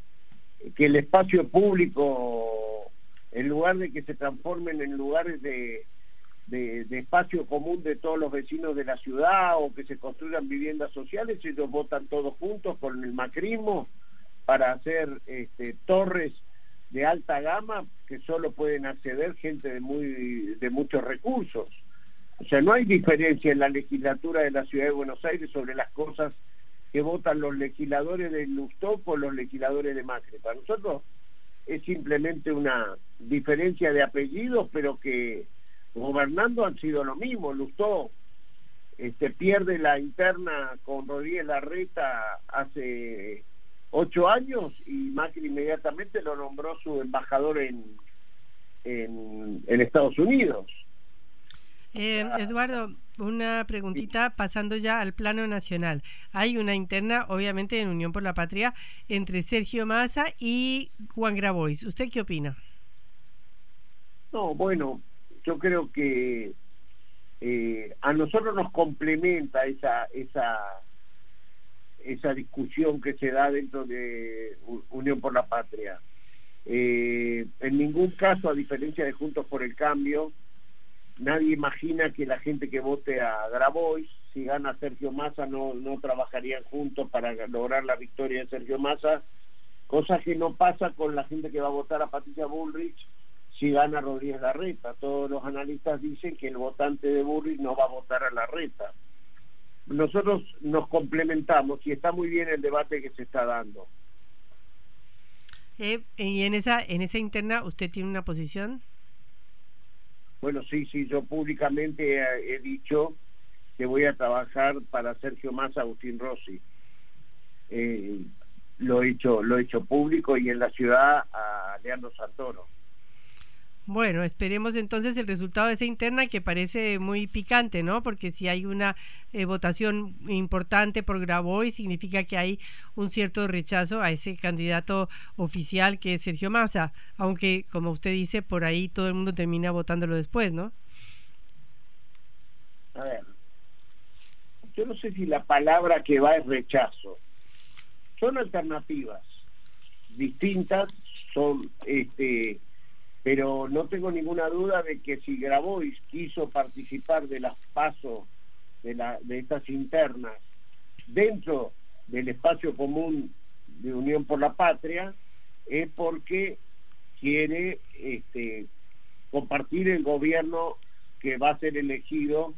Speaker 6: que el espacio público, en lugar de que se transformen en lugares de de, espacio común de todos los vecinos de la ciudad o que se construyan viviendas sociales, ellos votan todos juntos con el macrismo para hacer este, torres de alta gama que solo pueden acceder gente de, muy, de muchos recursos. O sea, no hay diferencia en la legislatura de la ciudad de Buenos Aires sobre las cosas que votan los legisladores de Lustó con los legisladores de Macri. Para nosotros es simplemente una diferencia de apellidos, pero que gobernando han sido lo mismo. Lustó este, pierde la interna con Rodríguez Larreta hace ocho años y Macri inmediatamente lo nombró su embajador en, en, Estados Unidos.
Speaker 1: Eh, Eduardo, una preguntita pasando ya al plano nacional. Hay una interna, obviamente, en Unión por la Patria entre Sergio Massa y Juan Grabois. ¿Usted qué opina?
Speaker 6: No, bueno, yo creo que eh, a nosotros nos complementa esa, esa, esa discusión que se da dentro de Unión por la Patria. Eh, en ningún caso, a diferencia de Juntos por el Cambio, nadie imagina que la gente que vote a Grabois, si gana Sergio Massa, no, no trabajarían juntos para lograr la victoria de Sergio Massa, cosa que no pasa con la gente que va a votar a Patricia Bullrich si gana Rodríguez Larreta. Todos los analistas dicen que el votante de Burris no va a votar a Larreta. Nosotros nos complementamos y está muy bien el debate que se está dando.
Speaker 1: Eh, ¿Y en esa, en esa interna usted tiene una posición?
Speaker 6: Bueno, sí, sí, yo públicamente he, dicho que voy a trabajar para Sergio Massa, Agustín Rossi. Eh, lo he hecho, lo he hecho público y en la ciudad a Leandro Santoro.
Speaker 1: Bueno, esperemos entonces el resultado de esa interna que parece muy picante, ¿no? Porque si hay una eh, votación importante por Graboy, significa que hay un cierto rechazo a ese candidato oficial que es Sergio Massa, aunque como usted dice, por ahí todo el mundo termina votándolo después, ¿no?
Speaker 6: A ver, yo no sé si la palabra que va es rechazo. Son alternativas distintas, son este pero no tengo ninguna duda de que si Grabois quiso participar de las pasos de, la, de estas internas dentro del espacio común de Unión por la Patria, es porque quiere este, compartir el gobierno que va a ser elegido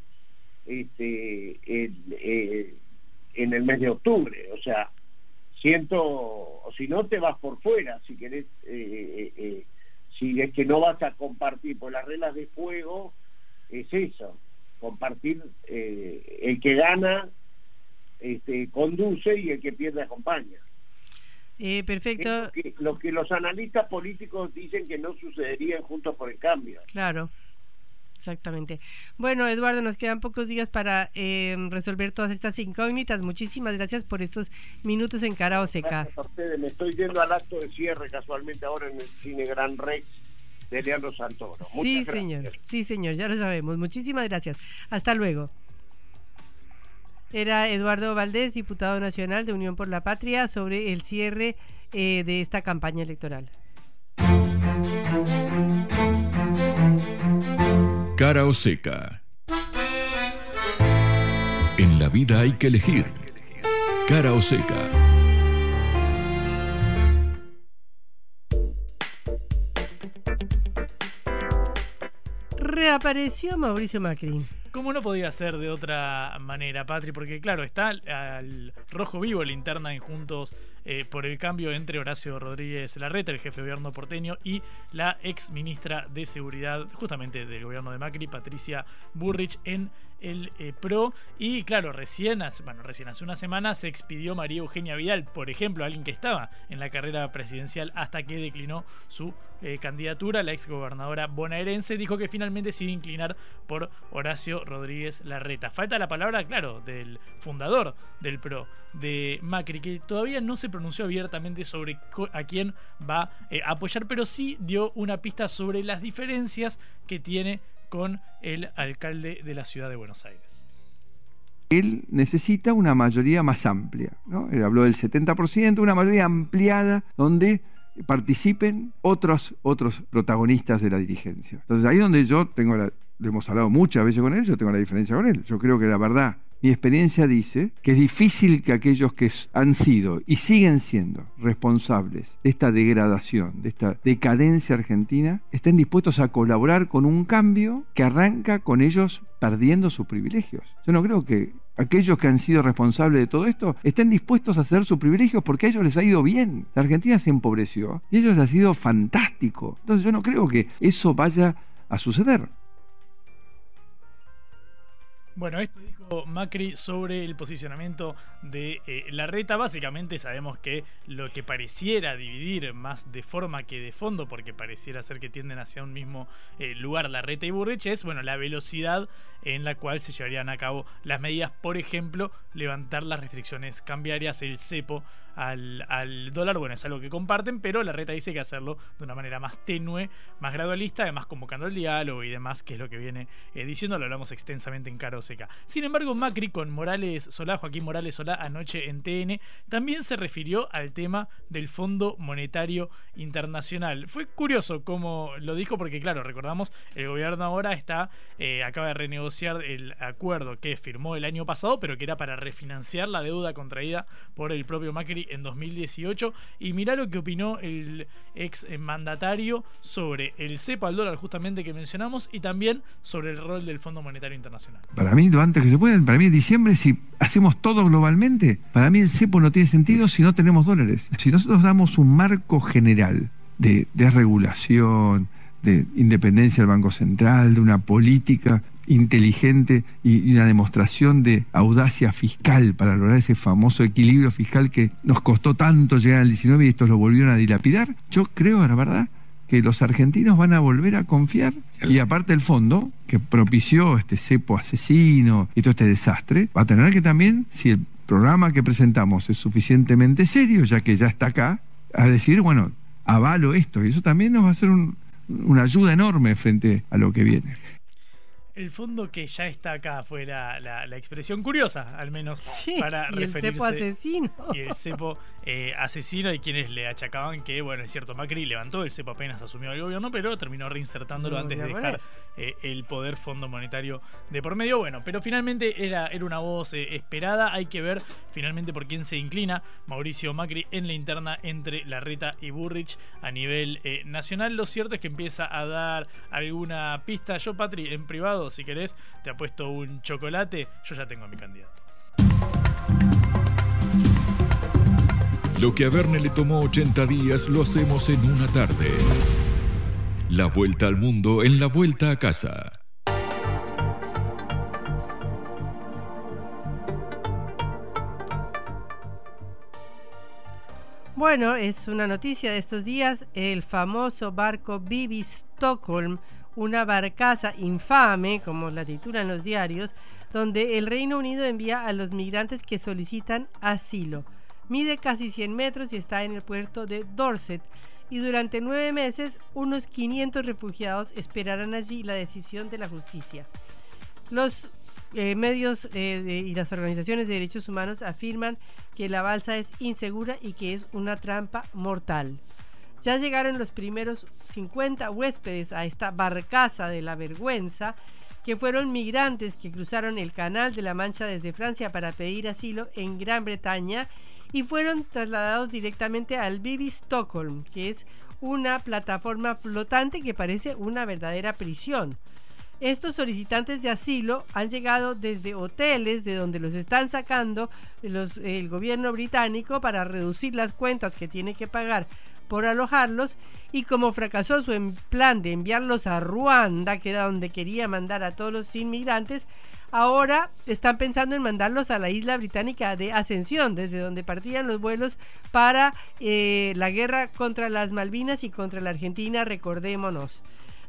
Speaker 6: este, en, eh, en el mes de octubre. O sea, siento, o si no te vas por fuera, si querés eh, eh, si es que no vas a compartir por las reglas de juego, es eso, compartir eh, el que gana este, conduce y el que pierde acompaña.
Speaker 1: Eh, perfecto.
Speaker 6: Lo que, los analistas políticos dicen que no sucedería Juntos por el Cambio.
Speaker 1: Claro. Exactamente. Bueno, Eduardo, nos quedan pocos días para eh, resolver todas estas incógnitas. Muchísimas gracias por estos minutos en cara o seca.
Speaker 6: Me estoy yendo al acto de cierre casualmente ahora en el Cine Gran Rex de Leandro Santoro.
Speaker 1: sí, señor. Sí, señor, ya lo sabemos. Muchísimas gracias. Hasta luego. Era Eduardo Valdés, diputado nacional de Unión por la Patria, sobre el cierre eh, de esta campaña electoral.
Speaker 3: Cara o seca. En la vida hay que elegir. Cara o seca.
Speaker 1: Reapareció Mauricio Macri.
Speaker 2: ¿Cómo no podía ser de otra manera, Patri? Porque claro, está al rojo vivo la interna en Juntos eh, por el cambio entre Horacio Rodríguez Larreta, el jefe de gobierno porteño, y la ex ministra de Seguridad, justamente del gobierno de Macri, Patricia Burrich, en el eh, PRO. Y claro, recién hace, bueno, recién hace una semana se expidió María Eugenia Vidal, por ejemplo, alguien que estaba en la carrera presidencial hasta que declinó su eh, candidatura. La ex gobernadora bonaerense dijo que finalmente se iba a inclinar por Horacio Rodríguez Larreta. Falta la palabra, claro, del fundador del PRO, de Macri, que todavía no se pronunció abiertamente sobre a quién va eh, a apoyar, pero sí dio una pista sobre las diferencias que tiene con el alcalde de la ciudad de Buenos Aires.
Speaker 7: Él necesita una mayoría más amplia. ¿no? Él habló del 70%, una mayoría ampliada donde participen otros, otros protagonistas de la dirigencia. Entonces ahí donde yo tengo, la, lo hemos hablado muchas veces con él, yo tengo la diferencia con él. Yo creo que la verdad mi experiencia dice que es difícil que aquellos que han sido y siguen siendo responsables de esta degradación, de esta decadencia argentina, estén dispuestos a colaborar con un cambio que arranca con ellos perdiendo sus privilegios. Yo no creo que aquellos que han sido responsables de todo esto estén dispuestos a hacer sus privilegios porque a ellos les ha ido bien. La Argentina se empobreció y a ellos les ha sido fantástico. Entonces yo no creo que eso vaya a suceder.
Speaker 2: Bueno, esto Macri sobre el posicionamiento de eh, la reta. Básicamente sabemos que lo que pareciera dividir más de forma que de fondo, porque pareciera ser que tienden hacia un mismo eh, lugar la reta y Burrich, es bueno, la velocidad en la cual se llevarían a cabo las medidas. Por ejemplo, levantar las restricciones cambiarias, el cepo al, dólar. Bueno, es algo que comparten, pero la reta dice que hacerlo de una manera más tenue, más gradualista, además convocando el diálogo y demás, que es lo que viene eh, diciendo. Lo hablamos extensamente en Caro Seca. Sin embargo, Macri con Morales Solá, Joaquín Morales Solá, anoche en TN, también se refirió al tema del Fondo Monetario Internacional. Fue curioso cómo lo dijo, porque claro, recordamos, el gobierno ahora está, eh, acaba de renegociar el acuerdo que firmó el año pasado, pero que era para refinanciar la deuda contraída por el propio Macri en 2018. Y mirá lo que opinó el ex mandatario sobre el cepo al dólar, justamente que mencionamos, y también sobre el rol del Fondo Monetario Internacional.
Speaker 7: Para mí, lo antes que se para mí en diciembre, si hacemos todo globalmente, para mí el cepo no tiene sentido si no tenemos dólares. Si nosotros damos un marco general de, de regulación, de independencia del Banco Central, de una política inteligente y una demostración de audacia fiscal para lograr ese famoso equilibrio fiscal que nos costó tanto llegar al 19 y estos lo volvieron a dilapidar, yo creo, la verdad, que los argentinos van a volver a confiar y aparte el fondo que propició este cepo asesino y todo este desastre, va a tener que también, si el programa que presentamos es suficientemente serio, ya que ya está acá, a decir, bueno, avalo esto y eso también nos va a ser una ayuda enorme frente a lo que viene.
Speaker 2: El fondo que ya está acá fue la, la, expresión curiosa, al menos para
Speaker 1: y
Speaker 2: referirse.
Speaker 1: El cepo asesino.
Speaker 2: Y el cepo eh, asesino y quienes le achacaban que, bueno, es cierto, Macri levantó el cepo apenas asumió el gobierno, pero terminó reinsertándolo antes de dejar eh, el poder Fondo Monetario de por medio. Bueno, pero finalmente era, era una voz eh, esperada. Hay que ver finalmente por quién se inclina Mauricio Macri en la interna entre Larreta y Burrich a nivel nacional. Lo cierto es que empieza a dar alguna pista. Yo, Patri, en privado si querés, te apuesto un chocolate, yo ya tengo a mi candidato.
Speaker 3: Lo que a Verne le tomó 80 días lo hacemos en una tarde. La vuelta al mundo en la vuelta a casa.
Speaker 1: Bueno, es una noticia de estos días. El famoso barco Vivi Stockholm una barcaza infame, como la titulan los diarios, donde el Reino Unido envía a los migrantes que solicitan asilo. Mide casi 100 metros y está en el puerto de Dorset. Y durante nueve meses, unos 500 refugiados esperarán allí la decisión de la justicia. Los eh, medios eh, y las organizaciones de derechos humanos afirman que la balsa es insegura y que es una trampa mortal. Ya llegaron los primeros 50 huéspedes a esta barcaza de la vergüenza, que fueron migrantes que cruzaron el Canal de la Mancha desde Francia para pedir asilo en Gran Bretaña y fueron trasladados directamente al Bibi Stockholm, que es una plataforma flotante que parece una verdadera prisión. Estos solicitantes de asilo han llegado desde hoteles de donde los están sacando el gobierno británico para reducir las cuentas que tiene que pagar por alojarlos y como fracasó su plan de enviarlos a Ruanda, que era donde quería mandar a todos los inmigrantes, ahora están pensando en mandarlos a la isla británica de Ascensión, desde donde partían los vuelos para eh, la guerra contra las Malvinas y contra la Argentina, recordémonos.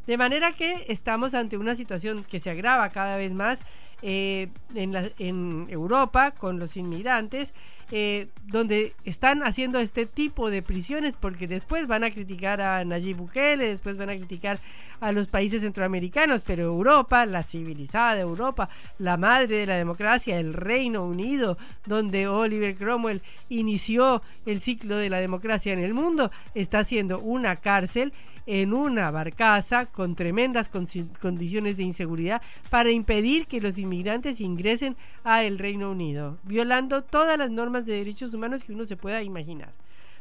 Speaker 1: De manera que estamos ante una situación que se agrava cada vez más eh, en, en, Europa con los inmigrantes, donde están haciendo este tipo de prisiones porque después van a criticar a Nayib Bukele, después van a criticar a los países centroamericanos, pero Europa, la civilizada Europa, la madre de la democracia, el Reino Unido, donde Oliver Cromwell inició el ciclo de la democracia en el mundo, está haciendo una cárcel en una barcaza con tremendas condiciones de inseguridad para impedir que los inmigrantes ingresen a el Reino Unido, violando todas las normas de derechos humanos que uno se pueda imaginar.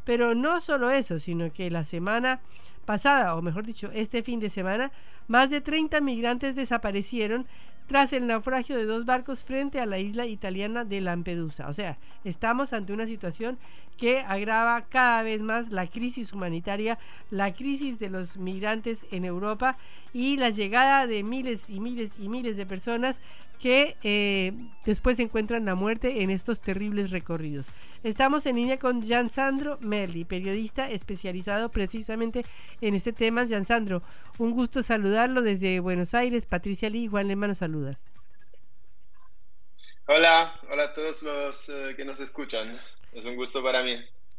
Speaker 1: Pero no solo eso, sino que la semana pasada, o mejor dicho, este fin de semana, más de 30 migrantes desaparecieron tras el naufragio de dos barcos frente a la isla italiana de Lampedusa. O sea, estamos ante una situación que agrava cada vez más la crisis humanitaria, la crisis de los migrantes en Europa y la llegada de miles y miles y miles de personas que eh, después encuentran la muerte en estos terribles recorridos. Estamos en línea con Gian Sandro Merli, periodista especializado precisamente en este tema. Gian Sandro, un gusto saludarlo desde Buenos Aires. Patricia Lee, Juan Lema nos saluda.
Speaker 8: Hola, hola a todos los eh, que nos escuchan. Es un gusto para mí.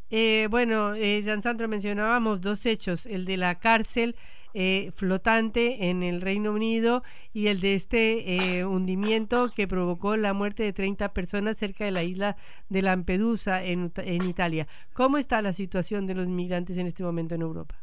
Speaker 1: Eh, bueno, eh, Gian Sandro mencionábamos dos hechos, el de la cárcel eh, flotante en el Reino Unido y el de este eh, hundimiento que provocó la muerte de 30 personas cerca de la isla de Lampedusa en, en Italia. ¿Cómo está la situación de los migrantes en este momento en Europa?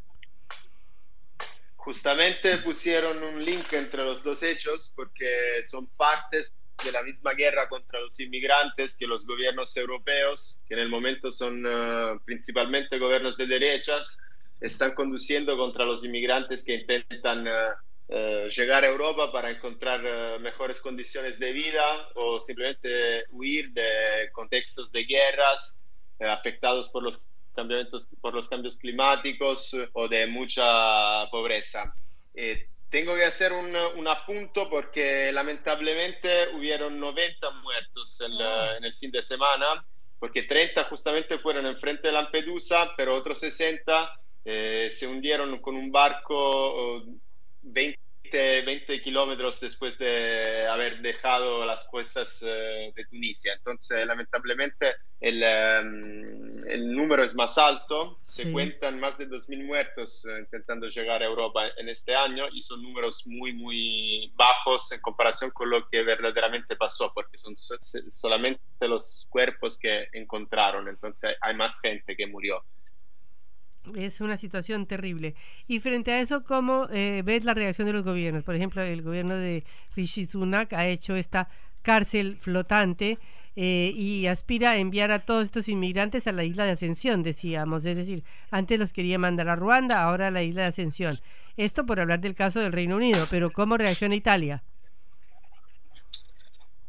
Speaker 8: Justamente pusieron un link entre los dos hechos porque son partes de la misma guerra contra los inmigrantes que los gobiernos europeos, que en el momento son uh, principalmente gobiernos de derechas, están conduciendo contra los inmigrantes que intentan eh, llegar a Europa para encontrar eh, mejores condiciones de vida o simplemente huir de contextos de guerras afectados por los, cambios, por los cambios climáticos o de mucha pobreza. Eh, tengo que hacer un, un, apunto porque lamentablemente hubieron 90 muertos en, oh. en, el fin de semana, porque 30 justamente fueron enfrente de Lampedusa, pero otros 60 eh, se hundieron con un barco 20 20, kilómetros después de haber dejado las costas eh, de Tunisia. Entonces, lamentablemente, el, em, el número es más alto. Sí. Se cuentan más de 2.000 muertos eh, intentando llegar a Europa en este año y son números muy, muy bajos en comparación con lo que verdaderamente pasó, porque son so solamente los cuerpos que encontraron. Entonces, hay más gente que murió.
Speaker 1: Es una situación terrible. Y frente a eso, ¿cómo eh, ves la reacción de los gobiernos? Por ejemplo, el gobierno de Rishi Sunak ha hecho esta cárcel flotante eh, y aspira a enviar a todos estos inmigrantes a la isla de Ascensión, decíamos. Es decir, antes los quería mandar a Ruanda, ahora a la isla de Ascensión. Esto por hablar del caso del Reino Unido, pero ¿cómo reacciona Italia?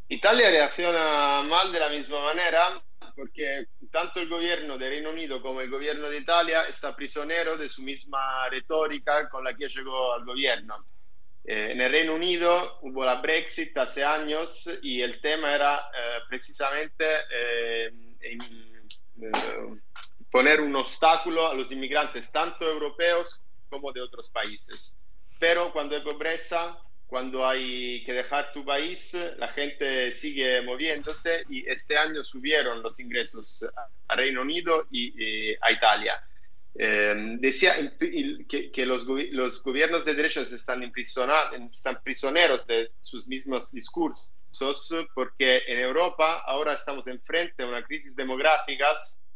Speaker 8: Italia reacciona mal de la misma manera porque tanto el gobierno de Reino Unido como el gobierno de Italia está prisionero de su misma retórica con la que llegó al gobierno. Eh, en el Reino Unido hubo la Brexit hace años y el tema era eh, precisamente eh, en, eh, poner un obstáculo a los inmigrantes, tanto europeos como de otros países. Pero cuando hay pobreza, cuando hay que dejar tu país, la gente sigue moviéndose y este año subieron los ingresos a Reino Unido y, a Italia. Eh, decía que, que los, los, gobiernos de derecha están, están prisioneros de sus mismos discursos porque en Europa ahora estamos enfrente a una crisis demográfica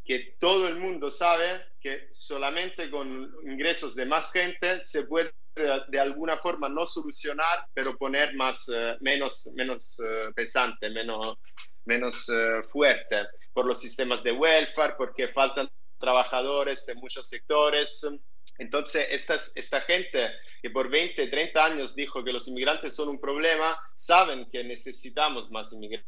Speaker 8: que todo el mundo sabe que solamente con ingresos de más gente se puede de alguna forma no solucionar, pero poner más, uh, menos, menos uh, pesante, menos, menos uh, fuerte por los sistemas de welfare, porque faltan trabajadores en muchos sectores. Entonces, esta, esta gente que por 20, 30 años dijo que los inmigrantes son un problema, saben que necesitamos más inmigrantes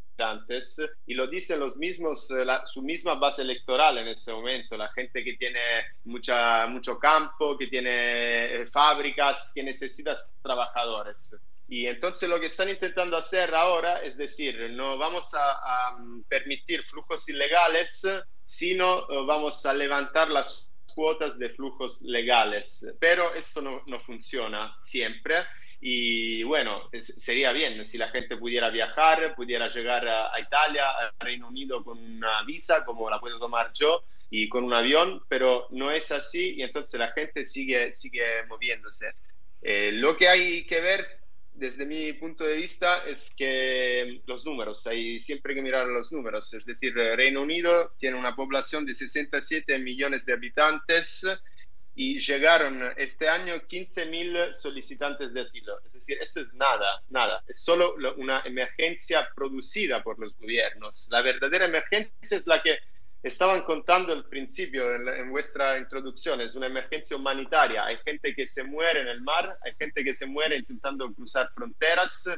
Speaker 8: y lo dicen los mismos, eh, la, su misma base electoral en este momento, la gente que tiene mucha, mucho campo, que tiene eh, fábricas, que necesita trabajadores. Y entonces lo que están intentando hacer ahora es decir, no vamos a, a permitir flujos ilegales, sino eh, vamos a levantar las cuotas de flujos legales, pero esto no, no funciona siempre. Y bueno, sería bien si la gente pudiera viajar, pudiera llegar a, Italia, a Reino Unido con una visa, como la puedo tomar yo, y con un avión, pero no es así y entonces la gente sigue, sigue moviéndose. Eh, lo que hay que ver desde mi punto de vista es que los números, hay siempre que mirar los números, es decir, Reino Unido tiene una población de 67 millones de habitantes y llegaron este año 15.000 solicitantes de asilo. Es decir, eso es nada, nada. Es solo una emergencia producida por los gobiernos. La verdadera emergencia es la que estaban contando al principio en, en, vuestra introducción, es una emergencia humanitaria. Hay gente que se muere en el mar, hay gente que se muere intentando cruzar fronteras,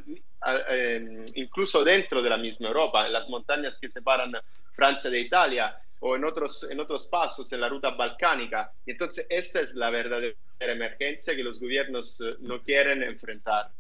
Speaker 8: eh, incluso dentro de la misma Europa, en las montañas que separan Francia de Italia o en otros, en otros pasos en la ruta balcánica. Y entonces esta es la verdadera emergencia que los gobiernos eh, no quieren enfrentar.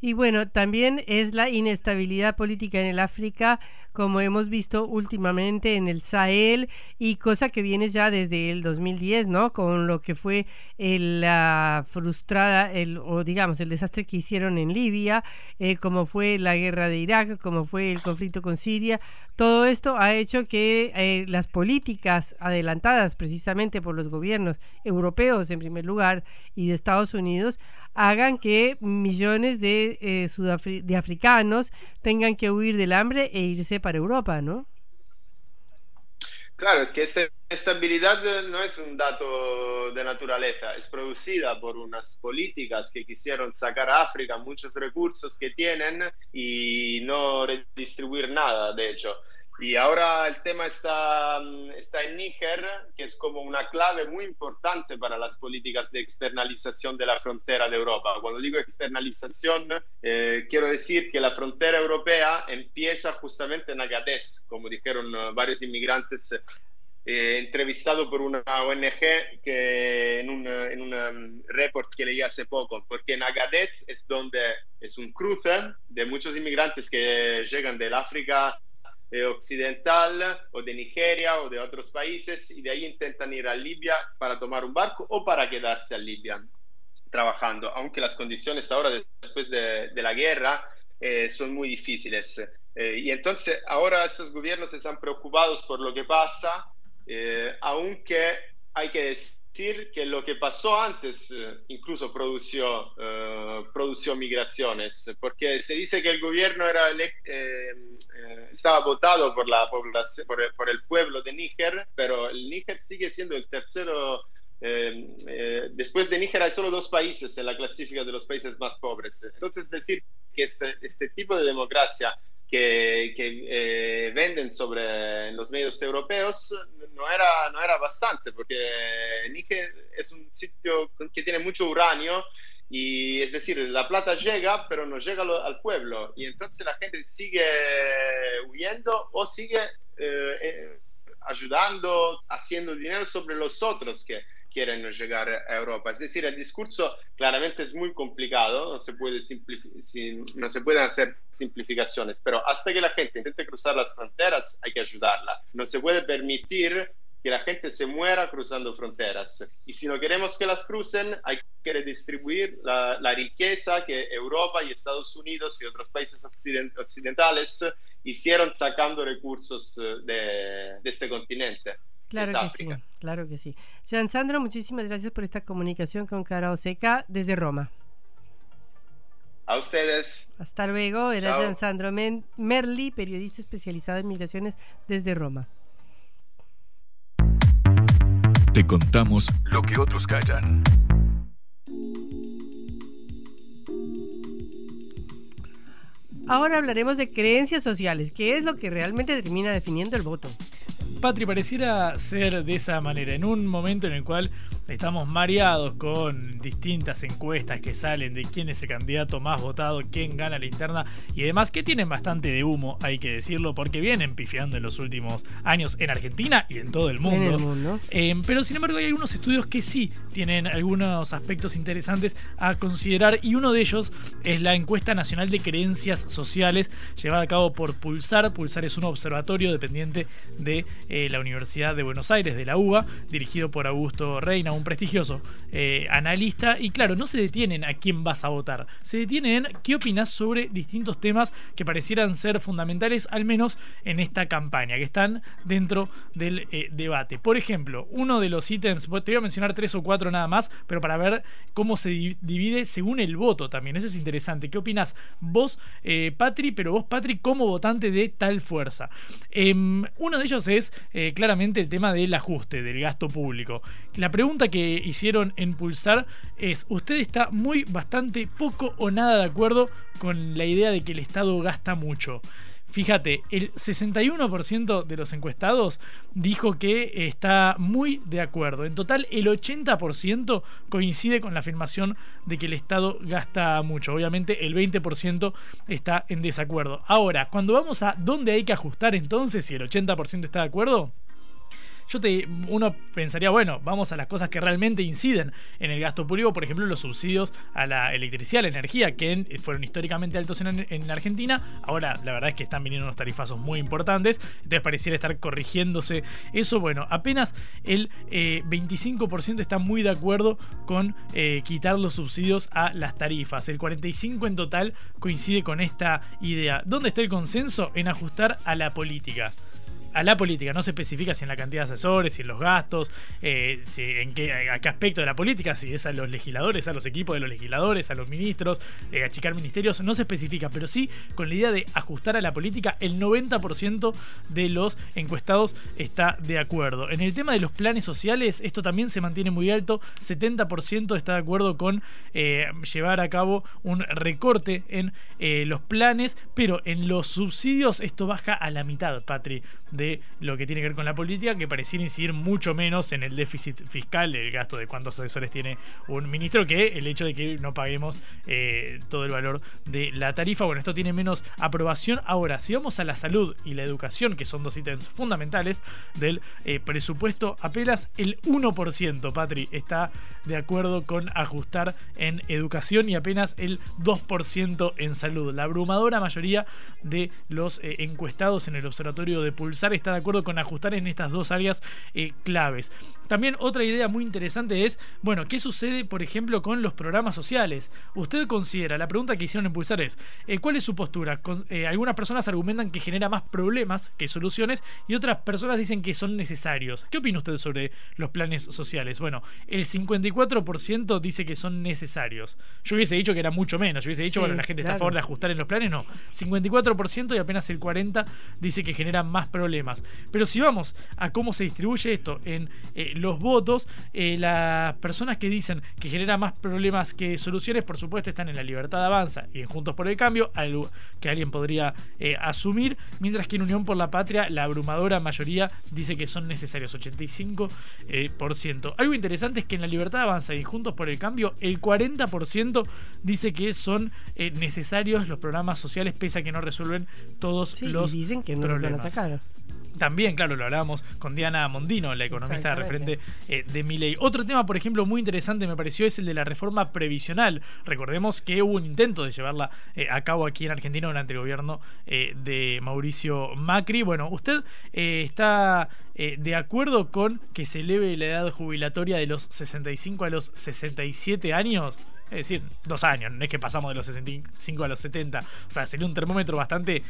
Speaker 1: Y bueno, también es la inestabilidad política en el África, como hemos visto últimamente en el Sahel, y cosa que viene ya desde el 2010, ¿no? Con lo que fue el, la frustrada, el, o digamos, el desastre que hicieron en Libia, eh, como fue la guerra de Irak, como fue el conflicto con Siria. Todo esto ha hecho que eh, las políticas adelantadas precisamente por los gobiernos europeos, en primer lugar, y de Estados Unidos, hagan que millones de, eh, de africanos tengan que huir del hambre e irse para Europa, ¿no?
Speaker 8: Claro, es que esta estabilidad no es un dato de naturaleza, es producida por unas políticas que quisieron sacar a África muchos recursos que tienen y no redistribuir nada, de hecho. Y ahora el tema está, mm, está en Níger, que es como una clave muy importante para las políticas de externalización de la frontera de Europa. Cuando digo externalización, eh, quiero decir que la frontera europea empieza justamente en Agadez, como dijeron uh, varios inmigrantes eh, entrevistado por una ONG que en un, en un report que leí hace poco, porque en Agadez es donde es un cruce de muchos inmigrantes que llegan del África eh, occidental o de Nigeria o de otros países y de ahí intentan ir a Libia para tomar un barco o para quedarse a Libia trabajando, aunque las condiciones ahora después de, la guerra eh, son muy difíciles. Eh, y entonces ahora estos gobiernos están preocupados por lo que pasa, eh, aunque hay que decir que lo que pasó antes incluso produció, produció migraciones, porque se dice que el gobierno era estaba votado por, la población, por el, por el pueblo de Níger, pero el Níger sigue siendo el tercero eh, eh, después de Níger hay solo dos países en la clasificación de los países más pobres. Entonces, decir que este, este tipo de democracia que, que eh, venden sobre los medios europeos no era, no era bastante, porque Níger es un sitio que tiene mucho uranio y es decir, la plata llega, pero no llega al pueblo. Y entonces la gente sigue huyendo o sigue ayudando, haciendo dinero sobre los otros que quieren llegar a Europa. Es decir, el discurso claramente es muy complicado, no se, puede no se pueden hacer simplificaciones, pero hasta que la gente intente cruzar las fronteras hay que ayudarla. No se puede permitir que la gente se muera cruzando fronteras. Y si no queremos que las crucen, hay que redistribuir la, la riqueza que Europa y Estados Unidos y otros países occidentales hicieron sacando recursos eh, de, de este continente.
Speaker 1: Claro que sí, claro que sí. Jean Sandro, muchísimas gracias por esta comunicación con Cara Oseca desde Roma.
Speaker 8: A ustedes.
Speaker 1: Hasta luego. Era Jean Sandro Merli, periodista especializado en migraciones desde Roma.
Speaker 3: Te contamos lo que otros callan.
Speaker 1: Ahora hablaremos de creencias sociales, que es lo que realmente termina definiendo el voto.
Speaker 2: Patri, pareciera ser de esa manera, en un momento en el cual estamos mareados con distintas encuestas que salen de quién es el candidato más votado, quién gana la interna y demás, que tienen bastante de humo, hay que decirlo, porque vienen pifiando en los últimos años en Argentina y en todo el mundo. Eh, pero sin embargo hay algunos estudios que sí tienen algunos aspectos interesantes a considerar y uno de ellos es la encuesta nacional de creencias sociales llevada a cabo por Pulsar. Pulsar es un observatorio dependiente de eh, la Universidad de Buenos Aires, de la UBA, dirigido por Augusto Reina, un prestigioso eh, analista. Y claro, no se detienen a quién vas a votar, se detienen en qué opinas sobre distintos temas que parecieran ser fundamentales, al menos en esta campaña, que están dentro del eh, debate. Por ejemplo, uno de los ítems, te voy a mencionar tres o cuatro nada más, pero para ver cómo se divide según el voto también. Eso es interesante. ¿Qué opinas vos, Patri, pero vos, Patri, como votante de tal fuerza? Em, uno de ellos es eh, claramente el tema del ajuste, del gasto público. La pregunta que hicieron en Pulsar es, ¿usted está muy, bastante, poco o nada de acuerdo con la idea de que el Estado gasta mucho? Fíjate, el 61% de los encuestados dijo que está muy de acuerdo. En total, el 80% coincide con la afirmación de que el Estado gasta mucho. Obviamente, el 20% está en desacuerdo. Ahora, cuando vamos a dónde hay que ajustar entonces, si el 80% está de acuerdo, yo te, uno pensaría, bueno, vamos a las cosas que realmente inciden en el gasto público, por ejemplo, los subsidios a la electricidad, a la energía, que fueron históricamente altos en, en, Argentina. Ahora, la verdad es que están viniendo unos tarifazos muy importantes, entonces pareciera estar corrigiéndose eso. Bueno, apenas el 25% eh, está muy de acuerdo con eh, quitar los subsidios a las tarifas. El 45% en total coincide con esta idea. ¿Dónde está el consenso? En ajustar a la política a la política. No se especifica si en la cantidad de asesores, si en los gastos, eh, si en qué, a qué aspecto de la política, si es a los legisladores, a los equipos de los legisladores, a los ministros, eh, achicar ministerios, no se especifica, pero sí con la idea de ajustar a la política, el 90% de los encuestados está de acuerdo. En el tema de los planes sociales, esto también se mantiene muy alto, 70% está de acuerdo con eh, llevar a cabo un recorte en los planes, pero en los subsidios esto baja a la mitad, Patri de lo que tiene que ver con la política, que pareciera incidir mucho menos en el déficit fiscal, el gasto de cuántos asesores tiene un ministro, que el hecho de que no paguemos eh, todo el valor de la tarifa. Bueno, esto tiene menos aprobación. Ahora, si vamos a la salud y la educación, que son dos ítems fundamentales del eh, presupuesto, apenas el 1%, Patri, está de acuerdo con ajustar en educación y apenas el 2% en salud. La abrumadora mayoría de los eh, encuestados en el observatorio de Pulsar está de acuerdo con ajustar en estas dos áreas eh, claves. También otra idea muy interesante es, bueno, ¿qué sucede, por ejemplo, con los programas sociales? Usted considera, la pregunta que hicieron en Pulsar es, eh, ¿cuál es su postura? algunas personas argumentan que genera más problemas que soluciones y otras personas dicen que son necesarios. ¿Qué opina usted sobre los planes sociales? Bueno, el 54% dice que son necesarios. Yo hubiese dicho que era mucho menos. Yo hubiese dicho, bueno, la gente está a favor de ajustar en los planes. No. 54% y apenas el 40% dice que genera más problemas. Pero si vamos a cómo se distribuye esto en eh, los votos, eh, las personas que dicen que genera más problemas que soluciones, por supuesto, están en la libertad avanza y en Juntos por el Cambio, algo que alguien podría eh, asumir, mientras que en Unión por la Patria, la abrumadora mayoría dice que son necesarios, 85%. Algo interesante es que en la libertad avanza y Juntos por el Cambio, el 40% dice que son necesarios los programas sociales, pese a que no resuelven todos los
Speaker 1: dicen que no
Speaker 2: problemas.
Speaker 1: Los van a sacar.
Speaker 2: También, claro, lo hablábamos con Diana Mondino, la economista referente eh, de Miley. Otro tema, por ejemplo, muy interesante me pareció es el de la reforma previsional. Recordemos que hubo un intento de llevarla eh, a cabo aquí en Argentina durante el gobierno de Mauricio Macri. Bueno, ¿usted está de acuerdo con que se eleve la edad jubilatoria de los 65 a los 67 años? Es decir, dos años, no es que pasamos de los 65 a los 70. O sea, sería un termómetro bastante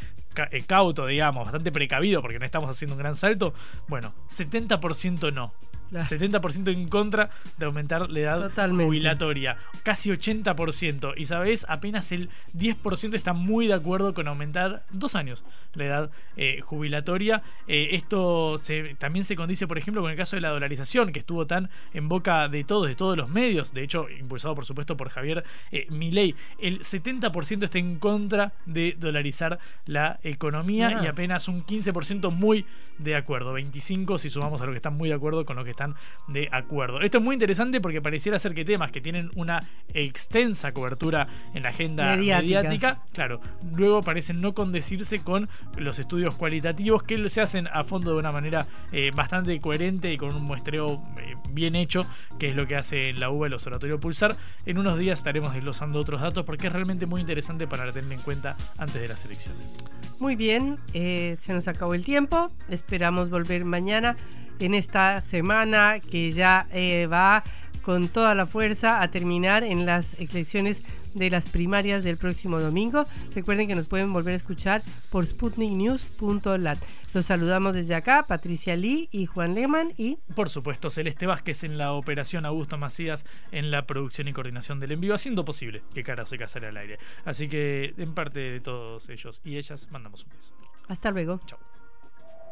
Speaker 2: eh, cauto, digamos, bastante precavido porque no estamos haciendo un gran salto. Bueno, 70% no. 70% en contra de aumentar la edad jubilatoria. Casi 80%. Y sabes, apenas el 10% está muy de acuerdo con aumentar dos años la edad eh, jubilatoria. Eh, esto también se condice, por ejemplo, con el caso de la dolarización, que estuvo tan en boca de todos, de todos los medios. De hecho, impulsado por supuesto por Javier eh, Milei. El 70% está en contra de dolarizar la economía y apenas un 15% muy de acuerdo. 25 si sumamos a lo que están muy de acuerdo con lo que están de acuerdo. Esto es muy interesante porque pareciera ser que temas que tienen una extensa cobertura en la agenda mediática, claro, luego parecen no condecirse con los estudios cualitativos que se hacen a fondo de una manera eh, bastante coherente y con un muestreo eh, bien hecho, que es lo que hace la UBA el Observatorio Pulsar. En unos días estaremos desglosando otros datos porque es realmente muy interesante para tener en cuenta antes de las elecciones.
Speaker 1: Muy bien, eh, se nos acabó el tiempo. Esperamos volver mañana en esta semana que ya eh, va con toda la fuerza a terminar en las elecciones de las primarias del próximo domingo. Recuerden que nos pueden volver a escuchar por sputniknews.lat. Los saludamos desde acá, Patricia Lee y Juan Lehmann y...
Speaker 2: Por supuesto, Celeste Vázquez en la operación, Augusto Macías en la producción y coordinación del envío, haciendo posible que Cara se casara al aire. Así que en parte de todos ellos y ellas, mandamos un beso.
Speaker 1: Hasta luego.
Speaker 2: Chao.